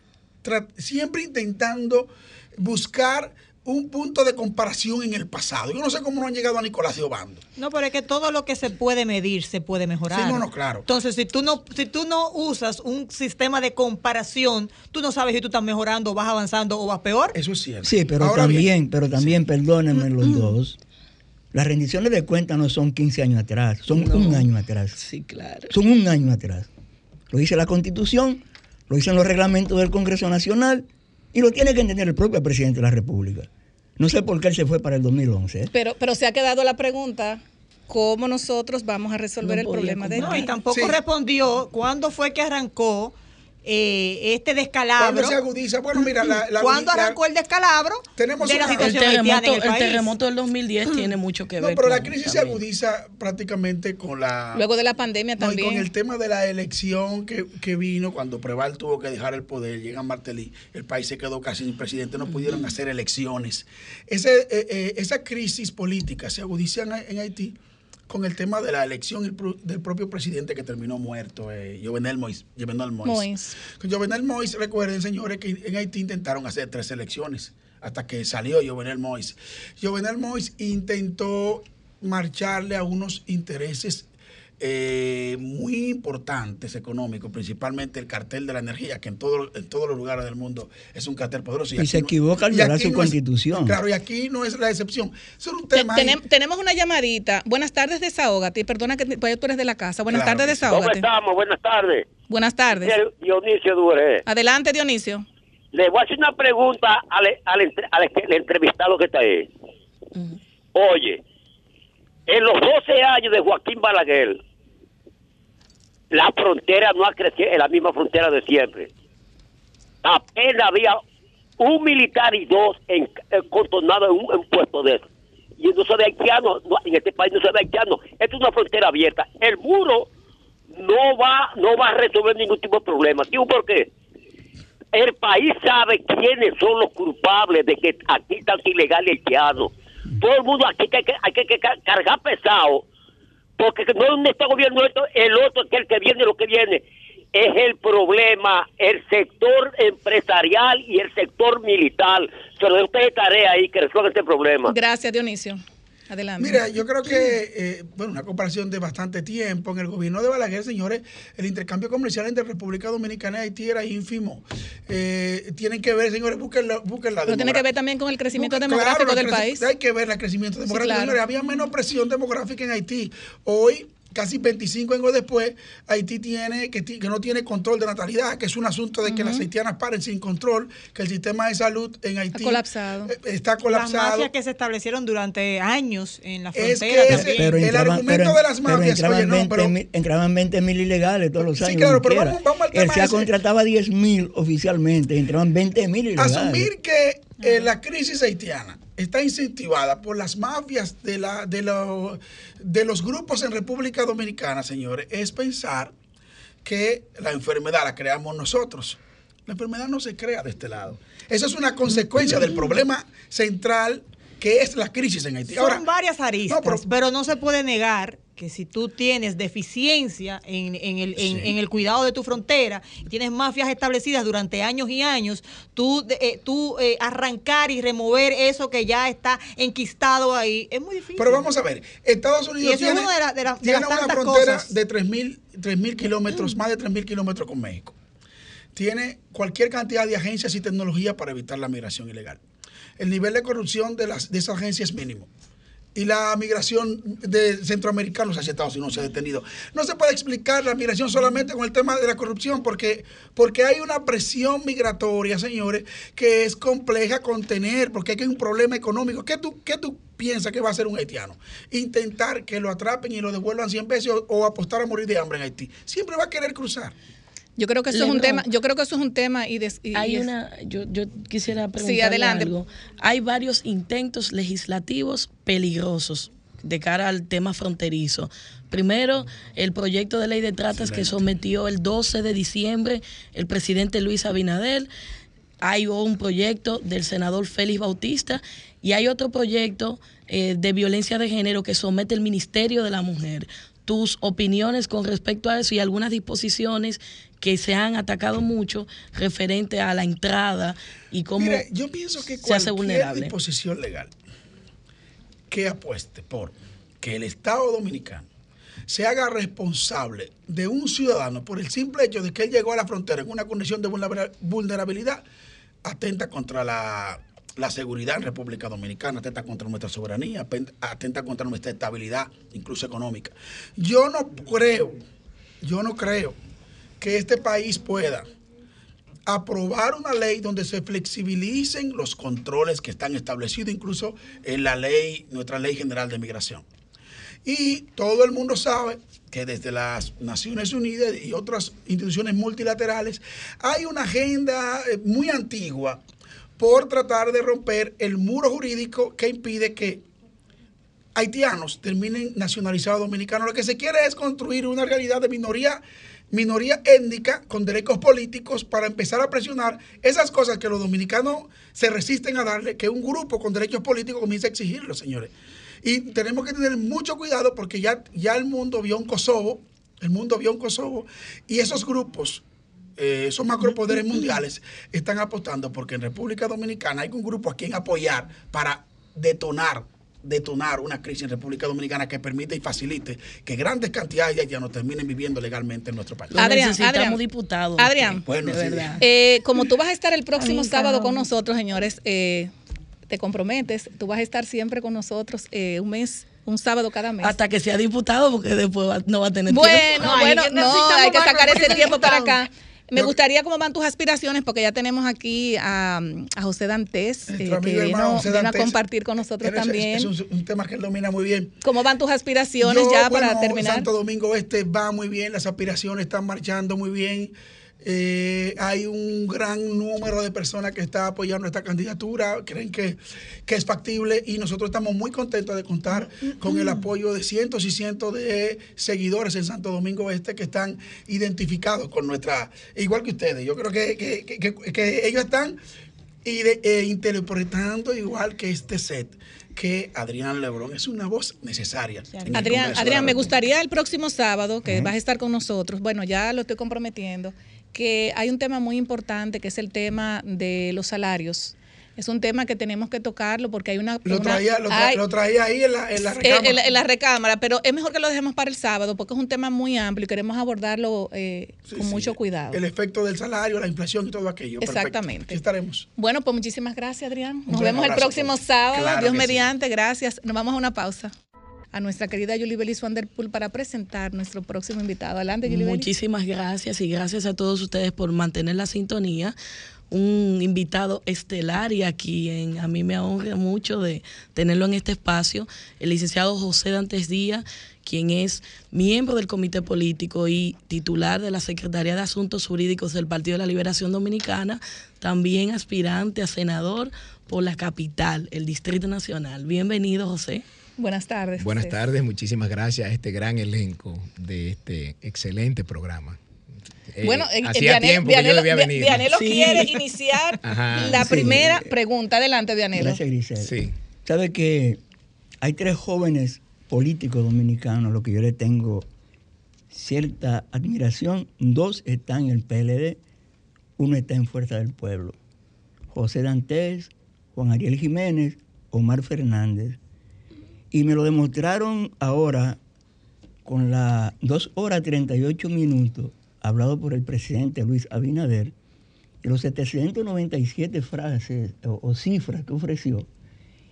siempre intentando buscar un punto de comparación en el pasado. Yo no sé cómo no han llegado a Nicolás de Obando. No, pero es que todo lo que se puede medir se puede mejorar. Sí, no, no, claro. Entonces, si tú no, si tú no usas un sistema de comparación, tú no sabes si tú estás mejorando, vas avanzando o vas peor. Eso es cierto. Sí, pero también, pero también, perdónenme los mm. dos, las rendiciones de cuentas no son 15 años atrás, son un año atrás. Sí, claro. Son un año atrás. Lo dice la Constitución, lo dicen los reglamentos del Congreso Nacional y lo tiene que entender el propio presidente de la República. No sé por qué él se fue para el 2011. ¿eh? Pero, pero se ha quedado la pregunta, ¿cómo nosotros vamos a resolver el problema de No, y tampoco respondió cuándo fue que arrancó eh, este descalabro. ¿Cuándo se agudiza? Bueno, mira, la, ¿Cuándo arrancó el descalabro? Tenemos de la situación el terremoto, el, el terremoto del 2010 tiene mucho que ver. No, pero la crisis se agudiza prácticamente con la. Luego de la pandemia también. con el tema de la elección que, que, vino, cuando Preval tuvo que dejar el poder, llega Martelly, el país se quedó casi sin presidente, no pudieron hacer elecciones. Ese, eh, eh, esa crisis política se agudiza en Haití con el tema de la elección del propio presidente que terminó muerto, eh, Jovenel Mois. Jovenel Mois. Con Jovenel Mois, recuerden, señores, que en Haití intentaron hacer tres elecciones hasta que salió Jovenel Mois. Jovenel Mois intentó marcharle a unos intereses eh, muy importantes económicos, principalmente el cartel de la energía, que en, todo, en todos los lugares del mundo es un cartel poderoso. Y, se equivoca al violar su constitución. claro, y aquí no es la excepción. es un tema tenemos una llamadita. Buenas tardes, desahógate. Perdona que pues, tú eres de la casa. Buenas tardes, desahógate. ¿Cómo estamos? Buenas tardes. Buenas tardes. Dionisio Dure. Adelante, Dionisio. Le voy a hacer una pregunta al, al, al, entrevistado que está ahí. Oye, en los 12 años de Joaquín Balaguer, la frontera no ha crecido en la misma frontera de siempre. Apenas había un militar y dos en, contornados en un puesto de eso. Y no se ve haitiano, en este país no se ve haitiano. Esto es una frontera abierta. El muro no va, no va a resolver ningún tipo de problema. ¿Digo por qué? El país sabe quiénes son los culpables de que aquí están ilegales haitianos. Todo el mundo aquí hay hay que cargar pesado porque no es este gobierno, el otro que el que viene, lo que viene. Es el problema, el sector empresarial y el sector militar. Se lo de tarea ahí que resuelva este problema. Gracias, Dionisio. Adelante. Mira, yo creo que, eh, bueno, una comparación de bastante tiempo. En el gobierno de Balaguer, señores, el intercambio comercial entre República Dominicana y Haití era ínfimo. Eh, tienen que ver, señores, busquen la. Pero tiene que ver también con el crecimiento demográfico del país. Hay que ver el crecimiento demográfico. Señores, había menos presión demográfica en Haití. Hoy casi 25 años después, Haití tiene que, que, no tiene control de natalidad, que es un asunto de que las haitianas paren sin control, que el sistema de salud en Haití colapsado. Eh, está colapsado. Las mafias que se establecieron durante años en la frontera. Es que el argumento de las mafias, pero entraban, 20, mil ilegales todos los años. Sí, claro, pero vamos, vamos, al tema. Él se contrataba 10 mil oficialmente, entraban 20 mil ilegales. Asumir que eh, la crisis haitiana está incentivada por las mafias de, la, de, de los grupos en República Dominicana, señores, es pensar que la enfermedad la creamos nosotros. La enfermedad no se crea de este lado. Eso es una consecuencia del problema central que es la crisis en Haití. Son varias aristas, pero, no se puede negar que si tú tienes deficiencia en, el, en, el, cuidado de tu frontera, tienes mafias establecidas durante años y años, tú, eh, tú eh, arrancar y remover eso que ya está enquistado ahí es muy difícil. Pero vamos a ver, Estados Unidos tiene, una frontera de 3.000 kilómetros, más de 3.000 kilómetros con México. Tiene cualquier cantidad de agencias y tecnología para evitar la migración ilegal el nivel de corrupción de, las, de esa agencia es mínimo. Y la migración de centroamericanos hacia Estados Unidos se ha detenido. No se puede explicar la migración solamente con el tema de la corrupción, porque, porque hay una presión migratoria, señores, que es compleja contener, porque hay un problema económico. ¿Qué tú, qué tú piensas que va a hacer un haitiano? Intentar que lo atrapen y lo devuelvan 100 veces o apostar a morir de hambre en Haití. Siempre va a querer cruzar. Yo creo que eso es un tema, yo creo que eso es un tema y, hay una yo, yo quisiera preguntar algo. Hay varios intentos legislativos peligrosos de cara al tema fronterizo. Primero, el proyecto de ley de tratas que sometió el 12 de diciembre el presidente Luis Abinader. Hay un proyecto del senador Félix Bautista y hay otro proyecto eh, de violencia de género que somete el Ministerio de la Mujer tus opiniones con respecto a eso y algunas disposiciones que se han atacado mucho referente a la entrada y cómo yo pienso que se hace vulnerable. disposición legal que apueste por que el Estado dominicano se haga responsable de un ciudadano por el simple hecho de que él llegó a la frontera en una condición de vulnerabilidad, atenta contra la, la seguridad en República Dominicana, atenta contra nuestra soberanía, atenta contra nuestra estabilidad, incluso económica. Yo no creo, yo no creo que este país pueda aprobar una ley donde se flexibilicen los controles que están establecidos incluso en la ley, nuestra ley general de migración. Y todo el mundo sabe que desde las Naciones Unidas y otras instituciones multilaterales hay una agenda eh, muy antigua por tratar de romper el muro jurídico que impide que haitianos terminen nacionalizados dominicanos. Lo que se quiere es construir una realidad de minoría minoría étnica con derechos políticos para empezar a presionar esas cosas que los dominicanos se resisten a darle, que un grupo con derechos políticos comienza a exigirlo, señores. Y tenemos que tener mucho cuidado porque ya, ya el mundo vio un Kosovo, el mundo vio un Kosovo, y esos grupos, eh, esos macropoderes mundiales, están apostando porque en República Dominicana hay un grupo a quien apoyar para detonar detonar una crisis en República Dominicana que permite y facilite que grandes cantidades de haitianos terminen viviendo legalmente en nuestro país. Adrián, necesitamos Adrián, diputados. Adrián, Bueno, de sí. verdad. eh, como tú vas a estar el próximo sábado con nosotros, señores, eh, te comprometes, tú vas a estar siempre con nosotros eh, un mes, un sábado cada mes. Hasta que sea diputado, porque después va- no va a tener Bueno, tiempo. bueno, que no, necesitamos hay que sacar ese tiempo para acá. Me gustaría cómo van tus aspiraciones, porque ya tenemos aquí a, a José Dantes, eh, que vino, José vino a Dantes. compartir con nosotros es- también. Es, un, un tema que él domina muy bien. ¿Cómo van tus aspiraciones Yo, ya para bueno, terminar? Santo Domingo Este va muy bien, las aspiraciones están marchando muy bien. Eh, hay un gran número de personas que está apoyando esta candidatura, creen que, que es factible y nosotros estamos muy contentos de contar con el apoyo de cientos y cientos de seguidores en Santo Domingo Este que están identificados con nuestra, igual que ustedes, yo creo que, que- que- ellos están y de- eh, interpretando igual que este set que Adrián Lebrón es una voz necesaria. Adrián, Adrián, me gustaría el próximo sábado que vas a estar con nosotros, bueno, ya lo estoy comprometiendo, que hay un tema muy importante que es el tema de los salarios. Es un tema que tenemos que tocarlo porque hay una... Lo una- traía, lo, tra- hay- lo traía ahí en la, en la Eh, recámara. en, la- en la recámara, pero es mejor que lo dejemos para el sábado porque es un tema muy amplio y queremos abordarlo eh, con mucho cuidado. El efecto del salario, la inflación y todo aquello. Exactamente. Aquí estaremos. Bueno, pues muchísimas gracias, Adrián. Nos vemos el próximo sábado. Claro Dios sí. mediante, gracias. Nos vamos a una pausa. A nuestra querida Julie Belis para presentar nuestro próximo invitado. Adelante, Julie. Muchísimas gracias y gracias a todos ustedes por mantener la sintonía. Un invitado estelar y aquí en, a mí me honra mucho de tenerlo en este espacio, el licenciado José Dantes Díaz, quien es miembro del comité político y titular de la Secretaría de Asuntos Jurídicos del Partido de la Liberación Dominicana, también aspirante a senador por la capital, el Distrito Nacional. Bienvenido, José. Buenas tardes. Buenas José. tardes, muchísimas gracias a este gran elenco de este excelente programa. Eh, Bueno, eh, hacía tiempo que yo debía venir. Vianelo Sí. quiere iniciar Ajá. la Sí. primera pregunta. Adelante, Vianelo. Gracias, Grisel. Sí. Sabe que hay tres jóvenes políticos dominicanos a los que yo le tengo cierta admiración. Dos están en el PLD, uno está en Fuerza del Pueblo. José Dantes, Juan Ariel Jiménez, Omar Fernández. Y me lo demostraron ahora con las 2 horas 38 minutos, hablado por el presidente Luis Abinader, de los 797 frases o, cifras que ofreció,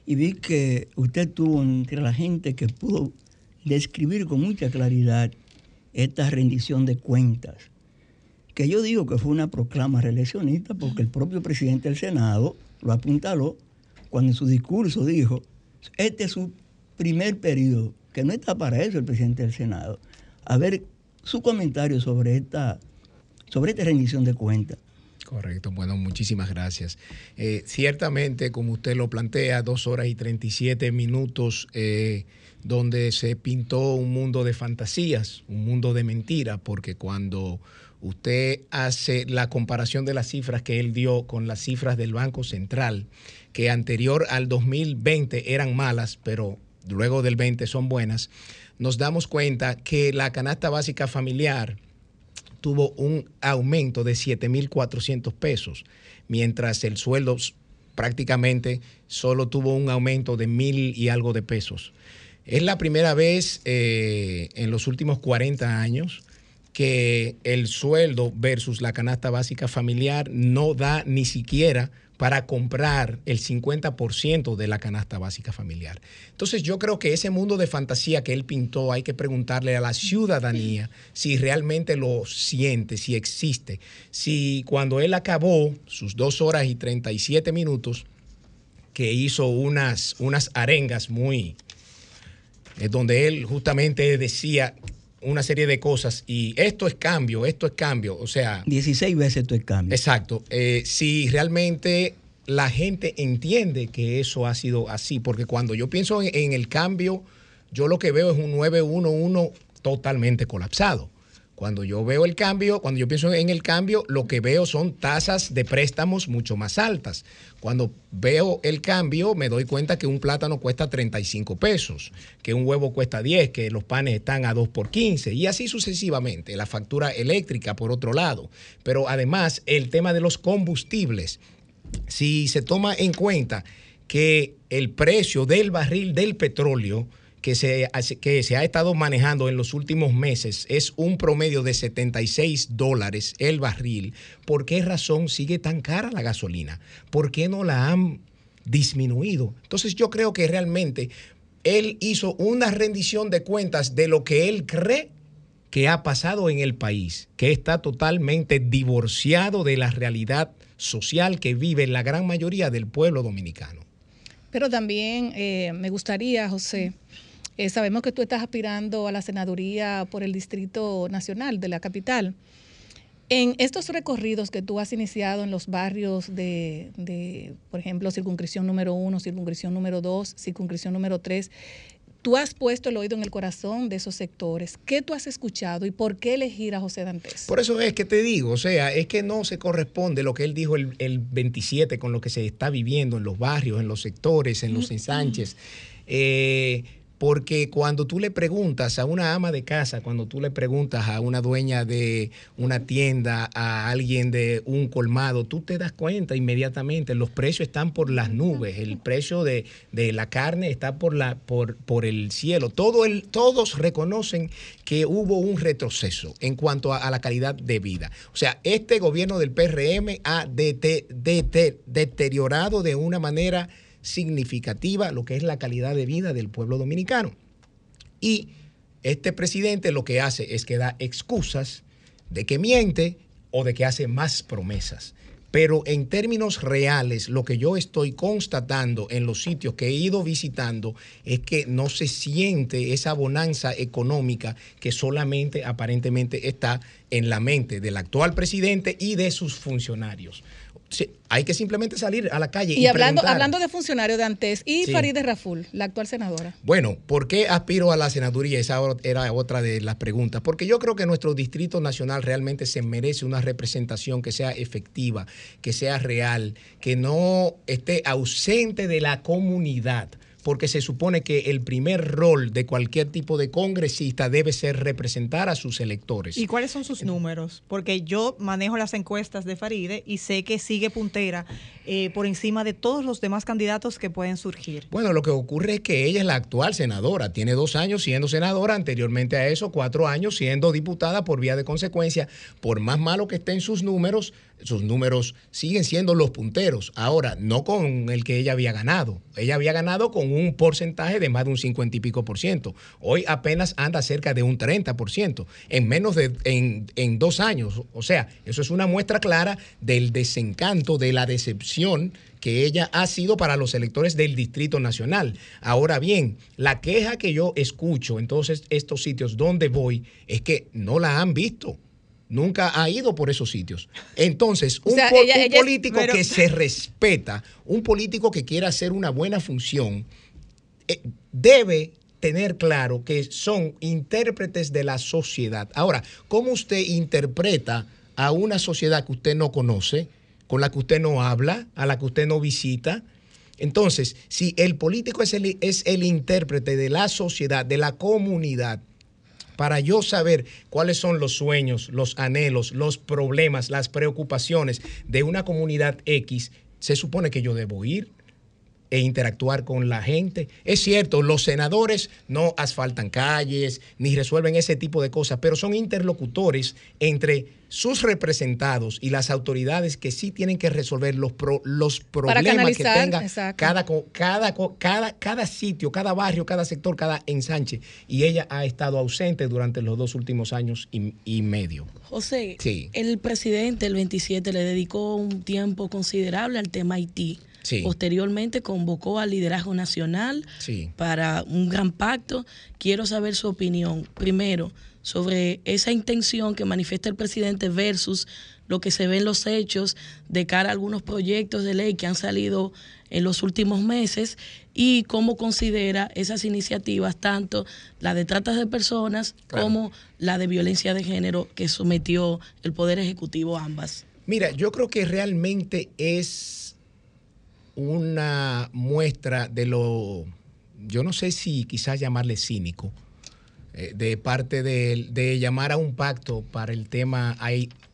y vi que usted tuvo entre la gente que pudo describir con mucha claridad esta rendición de cuentas, que yo digo que fue una proclama reeleccionista porque el propio presidente del Senado lo apuntaló cuando en su discurso dijo, este es su primer periodo, que no está para eso el presidente del Senado. A ver su comentario sobre esta, sobre esta rendición de cuentas. Correcto, bueno, muchísimas gracias. Eh, ciertamente, como usted lo plantea, dos horas y 37 minutos eh, donde se pintó un mundo de fantasías, un mundo de mentiras, porque cuando usted hace la comparación de las cifras que él dio con las cifras del Banco Central, que anterior al 2020 eran malas, pero luego del 20 son buenas, nos damos cuenta que la canasta básica familiar, tuvo un aumento de 7.400 pesos, mientras el sueldo prácticamente solo tuvo un aumento de mil y algo de pesos. Es la primera vez eh, en los últimos 40 años que el sueldo versus la canasta básica familiar no da ni siquiera para comprar el 50% de la canasta básica familiar. Entonces yo creo que ese mundo de fantasía que él pintó hay que preguntarle a la ciudadanía si realmente lo siente, si existe, si cuando él acabó sus dos horas y 37 minutos, que hizo unas, unas arengas muy, eh, donde él justamente decía una serie de cosas y esto es cambio, esto es cambio, o sea... 16 veces esto es cambio. Exacto. Eh, si realmente la gente entiende que eso ha sido así, porque cuando yo pienso en, en el cambio, yo lo que veo es un 911 totalmente colapsado. Cuando yo veo el cambio, cuando yo pienso en el cambio, lo que veo son tasas de préstamos mucho más altas. Cuando veo el cambio, me doy cuenta que un plátano cuesta 35 pesos, que un huevo cuesta 10, que los panes están a 2 por 15 y así sucesivamente. La factura eléctrica, por otro lado. Pero además, el tema de los combustibles, si se toma en cuenta que el precio del barril del petróleo que se, que se ha estado manejando en los últimos meses es un promedio de 76 dólares el barril, ¿por qué razón sigue tan cara la gasolina? ¿Por qué no la han disminuido? Entonces yo creo que realmente él hizo una rendición de cuentas de lo que él cree que ha pasado en el país, que está totalmente divorciado de la realidad social que vive la gran mayoría del pueblo dominicano. Pero también eh, me gustaría, José, eh, sabemos que tú estás aspirando a la senaduría por el Distrito Nacional de la capital. En estos recorridos que tú has iniciado en los barrios de, de por ejemplo, circunscripción número uno, circunscripción número dos, circunscripción número tres, tú has puesto el oído en el corazón de esos sectores. ¿Qué tú has escuchado y por qué elegir a José Dantes? Por eso es que te digo, o sea, es que no se corresponde lo que él dijo el, el 27 con lo que se está viviendo en los barrios, en los sectores, en los ensanches. Eh, porque cuando tú le preguntas a una ama de casa, cuando tú le preguntas a una dueña de una tienda, a alguien de un colmado, tú te das cuenta inmediatamente, los precios están por las nubes, el precio de, la carne está por, la, por, por el cielo. Todo el, todos reconocen que hubo un retroceso en cuanto a, la calidad de vida. O sea, este gobierno del PRM ha deteriorado de una manera significativa lo que es la calidad de vida del pueblo dominicano. Y este presidente lo que hace es que da excusas de que miente o de que hace más promesas. Pero en términos reales, lo que yo estoy constatando en los sitios que he ido visitando es que no se siente esa bonanza económica que solamente aparentemente está en la mente del actual presidente y de sus funcionarios hay que simplemente salir a la calle. Y, hablando, hablando de funcionarios de antes, y Farideh Raful, la actual senadora. Bueno, ¿por qué aspiro a la senaduría? Esa era otra de las preguntas. Porque yo creo que nuestro Distrito Nacional realmente se merece una representación que sea efectiva, que sea real, que no esté ausente de la comunidad porque se supone que el primer rol de cualquier tipo de congresista debe ser representar a sus electores. ¿Y cuáles son sus números? Porque yo manejo las encuestas de Faride y sé que sigue puntera eh, por encima de todos los demás candidatos que pueden surgir. Bueno, lo que ocurre es que ella es la actual senadora, tiene dos años siendo senadora, anteriormente a eso cuatro años siendo diputada por vía de consecuencia, por más malo que estén sus números, sus números siguen siendo los punteros. Ahora, no con el que ella había ganado. Ella había ganado con un porcentaje de más de un 50 y pico por ciento. Hoy apenas anda cerca de un 30 por ciento en menos de en, en dos años. O sea, eso es una muestra clara del desencanto, de la decepción que ella ha sido para los electores del Distrito Nacional. Ahora bien, la queja que yo escucho en todos estos sitios donde voy es que no la han visto nunca ha ido por esos sitios. Entonces, un, político que se respeta, un político que quiera hacer una buena función, eh, debe tener claro que son intérpretes de la sociedad. Ahora, ¿cómo usted interpreta a una sociedad que usted no conoce, con la que usted no habla, a la que usted no visita? Entonces, si el político es el, es el intérprete de la sociedad, de la comunidad, para yo saber cuáles son los sueños, los anhelos, los problemas, las preocupaciones de una comunidad X, se supone que yo debo ir e interactuar con la gente. Es cierto, los senadores no asfaltan calles ni resuelven ese tipo de cosas, pero son interlocutores entre sus representados y las autoridades que sí tienen que resolver los, los problemas que tenga cada, cada, cada, cada sitio, cada barrio, cada sector, cada ensanche. Y ella ha estado ausente durante los dos últimos años y, medio. José, el presidente el 27 le dedicó un tiempo considerable al tema Haití. Posteriormente convocó al liderazgo nacional para un gran pacto. Quiero saber su opinión. Primero, sobre esa intención que manifiesta el presidente versus lo que se ve en los hechos de cara a algunos proyectos de ley que han salido en los últimos meses y cómo considera esas iniciativas, tanto la de tratas de personas como la de violencia de género que sometió el Poder Ejecutivo ambas. Mira, yo creo que realmente es una muestra de lo, yo no sé si quizás llamarle cínico, eh, de parte de, de, llamar a un pacto para el tema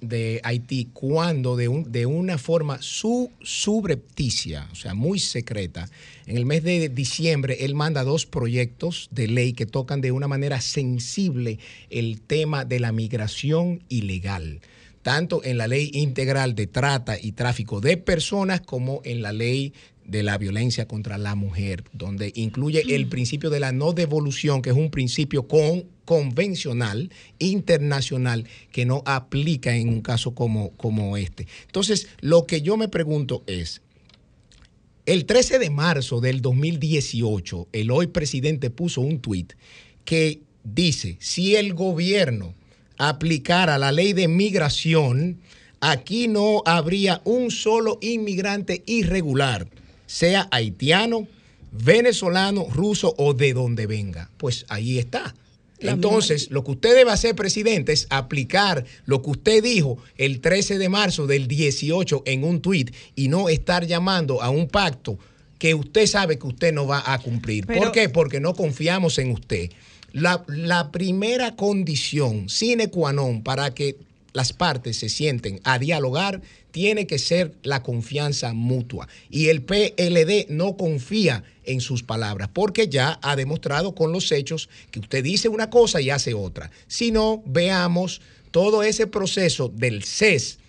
de Haití cuando de, un, de una forma su, subrepticia, o sea, muy secreta, en el mes de diciembre él manda dos proyectos de ley que tocan de una manera sensible el tema de la migración ilegal tanto en la ley integral de trata y tráfico de personas como en la ley de la violencia contra la mujer, donde incluye el principio de la no devolución, que es un principio con, convencional, internacional, que no aplica en un caso como, como este. Entonces, lo que yo me pregunto es, el 13 de marzo del 2018, el hoy presidente puso un tuit que dice, si el gobierno aplicara la ley de migración, aquí no habría un solo inmigrante irregular, sea haitiano, venezolano, ruso o de donde venga. Pues ahí está. Entonces, lo que usted debe hacer, presidente, es aplicar lo que usted dijo el 13 de marzo del 18 en un tuit y no estar llamando a un pacto que usted sabe que usted no va a cumplir. ¿Por qué? Porque no confiamos en usted. La, primera condición sine qua non para que las partes se sienten a dialogar tiene que ser la confianza mutua. Y el PLD no confía en sus palabras, porque ya ha demostrado con los hechos que usted dice una cosa y hace otra. Si no, veamos todo ese proceso del CES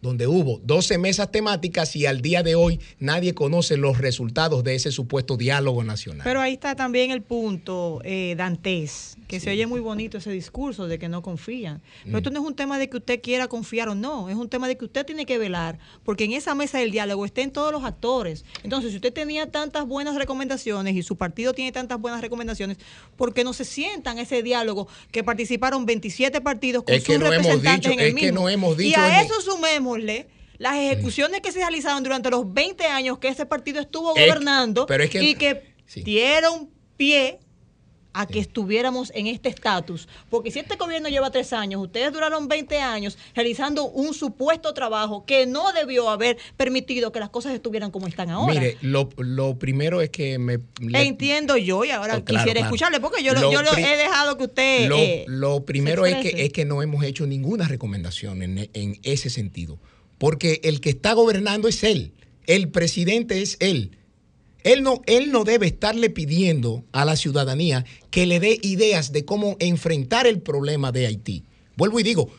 donde hubo 12 mesas temáticas y al día de hoy nadie conoce los resultados de ese supuesto diálogo nacional. Pero ahí está también el punto, eh, Dantes, que se oye muy bonito ese discurso de que no confían. Pero mm. esto no es un tema de que usted quiera confiar o no, es un tema de que usted tiene que velar, porque en esa mesa del diálogo estén todos los actores. Entonces, si usted tenía tantas buenas recomendaciones y su partido tiene tantas buenas recomendaciones, ¿por qué no se sientan ese diálogo que participaron 27 partidos con sus representantes en el mismo? Que no hemos dicho y a eso sumemos las ejecuciones que se realizaron durante los 20 años que ese partido estuvo gobernando y que dieron pie a que estuviéramos en este estatus. Porque si este gobierno lleva tres años, ustedes duraron 20 años realizando un supuesto trabajo que no debió haber permitido que las cosas estuvieran como están ahora. Mire, lo, primero es que me... Entiendo yo y ahora oh, quisiera escucharle porque yo, lo, he dejado que usted... Lo, eh, primero es que, es que no hemos hecho ninguna recomendación en, en ese sentido. Porque el que está gobernando es él. El presidente es él. Él no, él no debe estarle pidiendo a la ciudadanía que le dé ideas de cómo enfrentar el problema de Haití. Vuelvo y digo,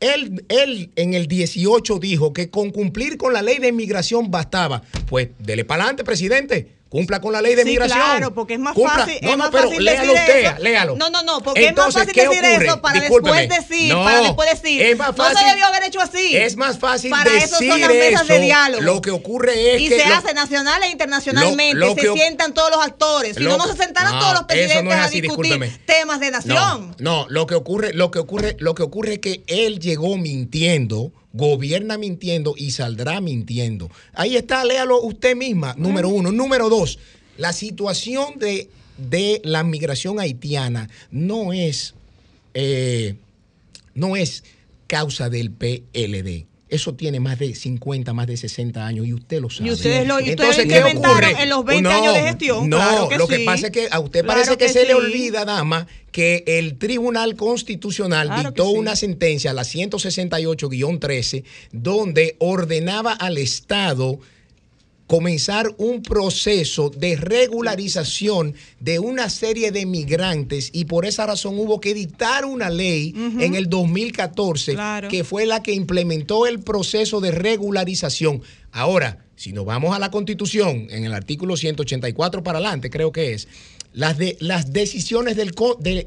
él, él en el 18 dijo que con cumplir con la ley de inmigración bastaba. Pues dele para adelante, presidente. Cumpla con la ley de sí, migración. Claro, porque es más fácil. No, no, pero léalo usted, léalo. No, no, no, porque es más fácil decir eso para después decir, para después decir. Es más fácil, no se debió haber hecho así. Es más fácil para decir eso. Son las mesas de diálogo. Lo que ocurre es y que. Y se hace nacional e internacionalmente. se sientan todos los actores. Si no, no se sentaron todos los presidentes a discutir temas de nación. No, lo que ocurre, lo que ocurre, lo que ocurre es que él llegó mintiendo gobierna mintiendo y saldrá mintiendo. Ahí está, léalo usted misma, número uno. Número dos, la situación de, de la migración haitiana no es, eh, no es causa del PLD. Eso tiene más de 50, más de 60 años y usted lo sabe. Y ustedes lo Entonces, ¿qué ocurre? en los 20 años de gestión. No, lo que pasa es que a usted parece que, se le olvida, dama, que el Tribunal Constitucional dictó una sentencia, la 168-13, donde ordenaba al Estado comenzar un proceso de regularización de una serie de migrantes y por esa razón hubo que dictar una ley en el 2014 que fue la que implementó el proceso de regularización. Ahora, si nos vamos a la constitución, en el artículo 184 para adelante creo que es, las, de, las decisiones del,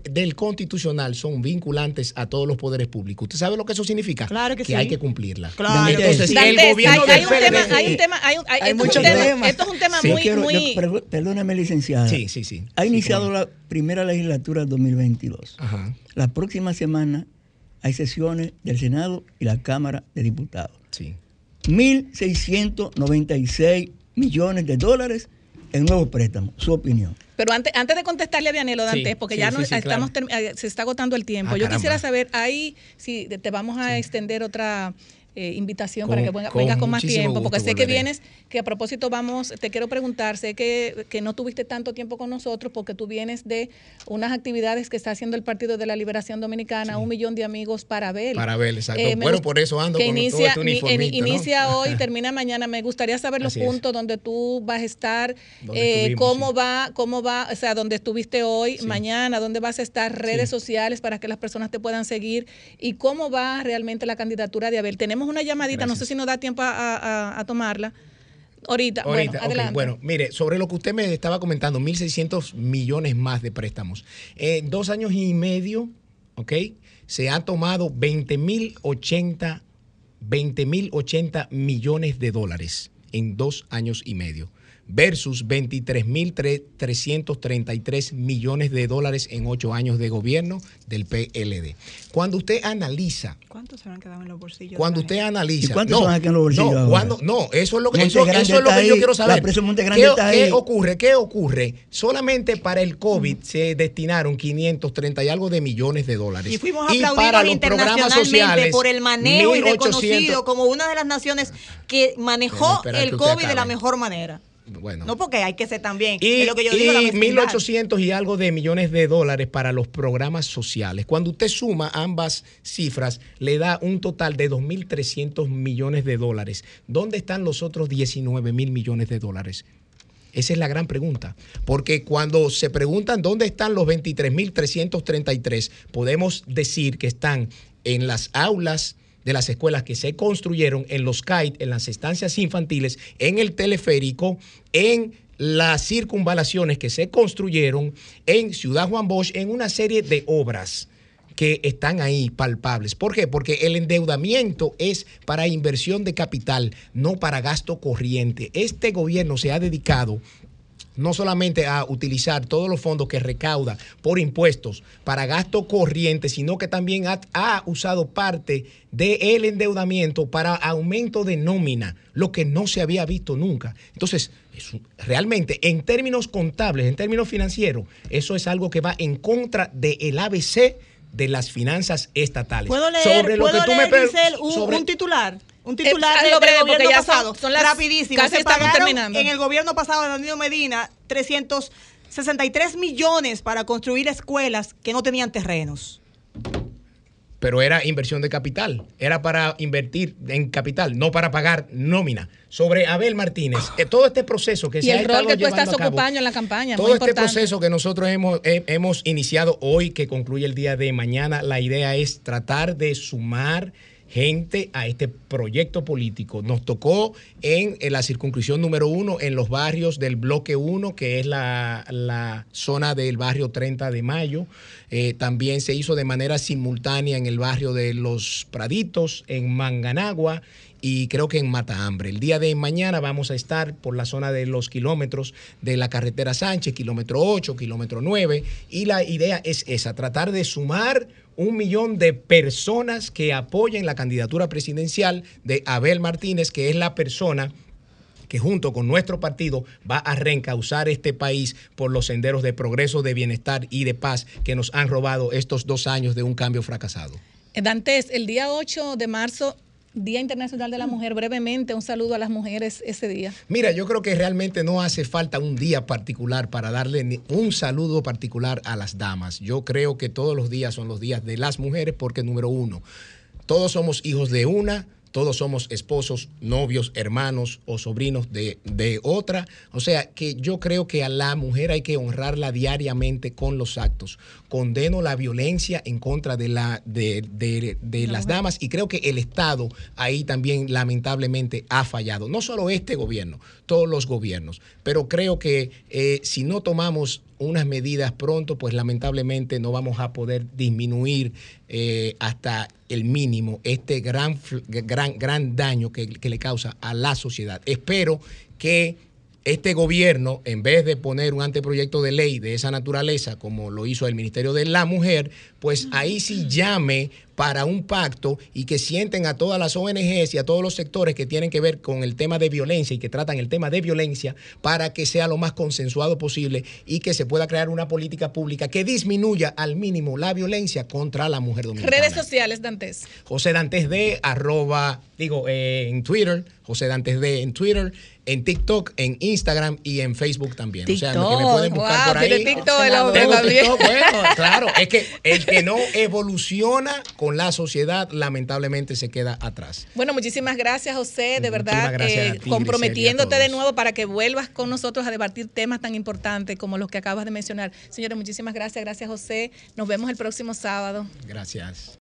del constitucional son vinculantes a todos los poderes públicos. ¿Usted sabe lo que eso significa? Claro que, que hay que cumplirlas. Claro. Entonces, el gobierno hay, un tema, hay un tema, hay, hay muchos temas. Esto es un tema muy, muy... perdóname, licenciada. Sí, sí, sí. Ha iniciado la primera legislatura 2022. Ajá. La próxima semana hay sesiones del Senado y la Cámara de Diputados. Sí. 1.696 millones de dólares en nuevos préstamos. Su opinión. Pero antes, antes de contestarle a Dianelo Dantes, porque ya no, estamos eh, se está agotando el tiempo, ah, yo quisiera saber, ahí, si te vamos a extender otra eh, invitación para que vengas con, más tiempo, porque sé que vienes, que a propósito vamos, te quiero preguntar, sé que, que, no tuviste tanto tiempo con nosotros porque tú vienes de unas actividades que está haciendo el Partido de la Liberación Dominicana, un millón de amigos para Abel. Para Abel, exacto. Eh, bueno, por eso ando con inicia, todo este Inicia hoy, termina mañana. Me gustaría saber los puntos donde tú vas a estar, eh, cómo va, cómo va, o sea, donde estuviste hoy, mañana, dónde vas a estar, redes sociales para que las personas te puedan seguir y cómo va realmente la candidatura de Abel. Tenemos una llamadita, no sé si nos da tiempo a, tomarla. Ahorita, bueno, adelante. Bueno, mire, sobre lo que usted me estaba comentando, 1.600 millones más de préstamos. En dos años y medio, ¿ok? Se ha tomado 20.080 20.080 millones de dólares en dos años y medio versus 23.333 millones de dólares en ocho años de gobierno del PLD. Cuando usted analiza... ¿Cuántos se han quedado en los bolsillos? Cuando usted analiza... ¿Y cuántos se van a quedar en los bolsillos? No, cuando, no eso es lo que, eso, es lo que yo quiero saber. ¿Qué, ¿Qué, ocurre? ¿Qué ocurre? Solamente para el COVID se destinaron 530 y algo de millones de dólares. Y fuimos aplaudidos para los internacionalmente sociales, por el manejo y reconocido como una de las naciones que manejó el COVID de la mejor manera. Bueno. No porque hay que ser también. Y, lo que yo digo, 1.800 y algo de millones de dólares para los programas sociales. Cuando usted suma ambas cifras, le da un total de 2.300 millones de dólares. ¿Dónde están los otros 19 mil millones de dólares? Esa es la gran pregunta. Porque cuando se preguntan dónde están los 23.333, podemos decir que están en las aulas de las escuelas que se construyeron en los CAIT, en las estancias infantiles, en el teleférico, en las circunvalaciones que se construyeron en Ciudad Juan Bosch, en una serie de obras que están ahí palpables. ¿Por qué? Porque el endeudamiento es para inversión de capital, no para gasto corriente. Este gobierno se ha dedicado no solamente a utilizar todos los fondos que recauda por impuestos para gasto corriente, sino que también ha, usado parte del endeudamiento para aumento de nómina, lo que no se había visto nunca. Entonces, realmente, en términos contables, en términos financieros, eso es algo que va en contra del ABC de las finanzas estatales. ¿Puedo leer, sobre lo que tú me un titular? Un titular del, gobierno pasado. Son las, rapidísimo. Casi se terminando. en el gobierno pasado de Danilo Medina 363 millones para construir escuelas que no tenían terrenos. Pero era inversión de capital, era para invertir en capital, no para pagar nómina. Sobre Abel Martínez, eh, todo este proceso que se ha estado que tú estás ocupando en la campaña. Todo este proceso que nosotros hemos, eh, hemos iniciado hoy, que concluye el día de mañana, la idea es tratar de sumar gente a este proyecto político. Nos tocó en, la circunscripción número uno, en los barrios del bloque 1, que es la, zona del barrio 30 de Mayo. Eh, también se hizo de manera simultánea en el barrio de Los Praditos, en Manganagua y creo que en Mata Hambre. El día de mañana vamos a estar por la zona de los kilómetros de la carretera Sánchez, kilómetro 8, kilómetro 9, y la idea es esa, tratar de sumar un millón de personas que apoyen la candidatura presidencial de Abel Martínez, que es la persona que junto con nuestro partido va a reencauzar este país por los senderos de progreso, de bienestar y de paz que nos han robado estos dos años de un cambio fracasado. Dantes, el día 8 de marzo Día Internacional de la Mujer, brevemente, un saludo a las mujeres ese día. Mira, yo creo que realmente no hace falta un día particular para darle un saludo particular a las damas. Yo creo que todos los días son los días de las mujeres porque, número uno, todos somos hijos de una, todos somos esposos, novios, hermanos o sobrinos de, otra. O sea que yo creo que a la mujer hay que honrarla diariamente con los actos. Condeno la violencia en contra de, la, de, las damas y creo que el Estado ahí también lamentablemente ha fallado. No solo este gobierno, los gobiernos. Pero creo que eh, si no tomamos unas medidas pronto, pues lamentablemente no vamos a poder disminuir eh, hasta el mínimo este gran, gran, gran daño que le causa a la sociedad. Espero que este gobierno, en vez de poner un anteproyecto de ley de esa naturaleza, como lo hizo el Ministerio de la Mujer, pues ahí sí llame para un pacto y que sienten a todas las ONGs y a todos los sectores que tienen que ver con el tema de violencia y que tratan el tema de violencia para que sea lo más consensuado posible y que se pueda crear una política pública que disminuya al mínimo la violencia contra la mujer dominicana. Redes sociales, Dantes. José Dantes de arroba, digo, eh, en Twitter, José Dantes de en Twitter, en TikTok, en Instagram y en Facebook también. O sea, que me pueden buscar por ahí. TikTok, Tengo TikTok, bueno, claro, es que el que no evoluciona con la sociedad lamentablemente se queda atrás. Bueno, muchísimas gracias, José, de verdad, eh, comprometiéndote de nuevo para que vuelvas con nosotros a debatir temas tan importantes como los que acabas de mencionar. Señores, muchísimas gracias, gracias, José. Nos vemos el próximo sábado. Gracias.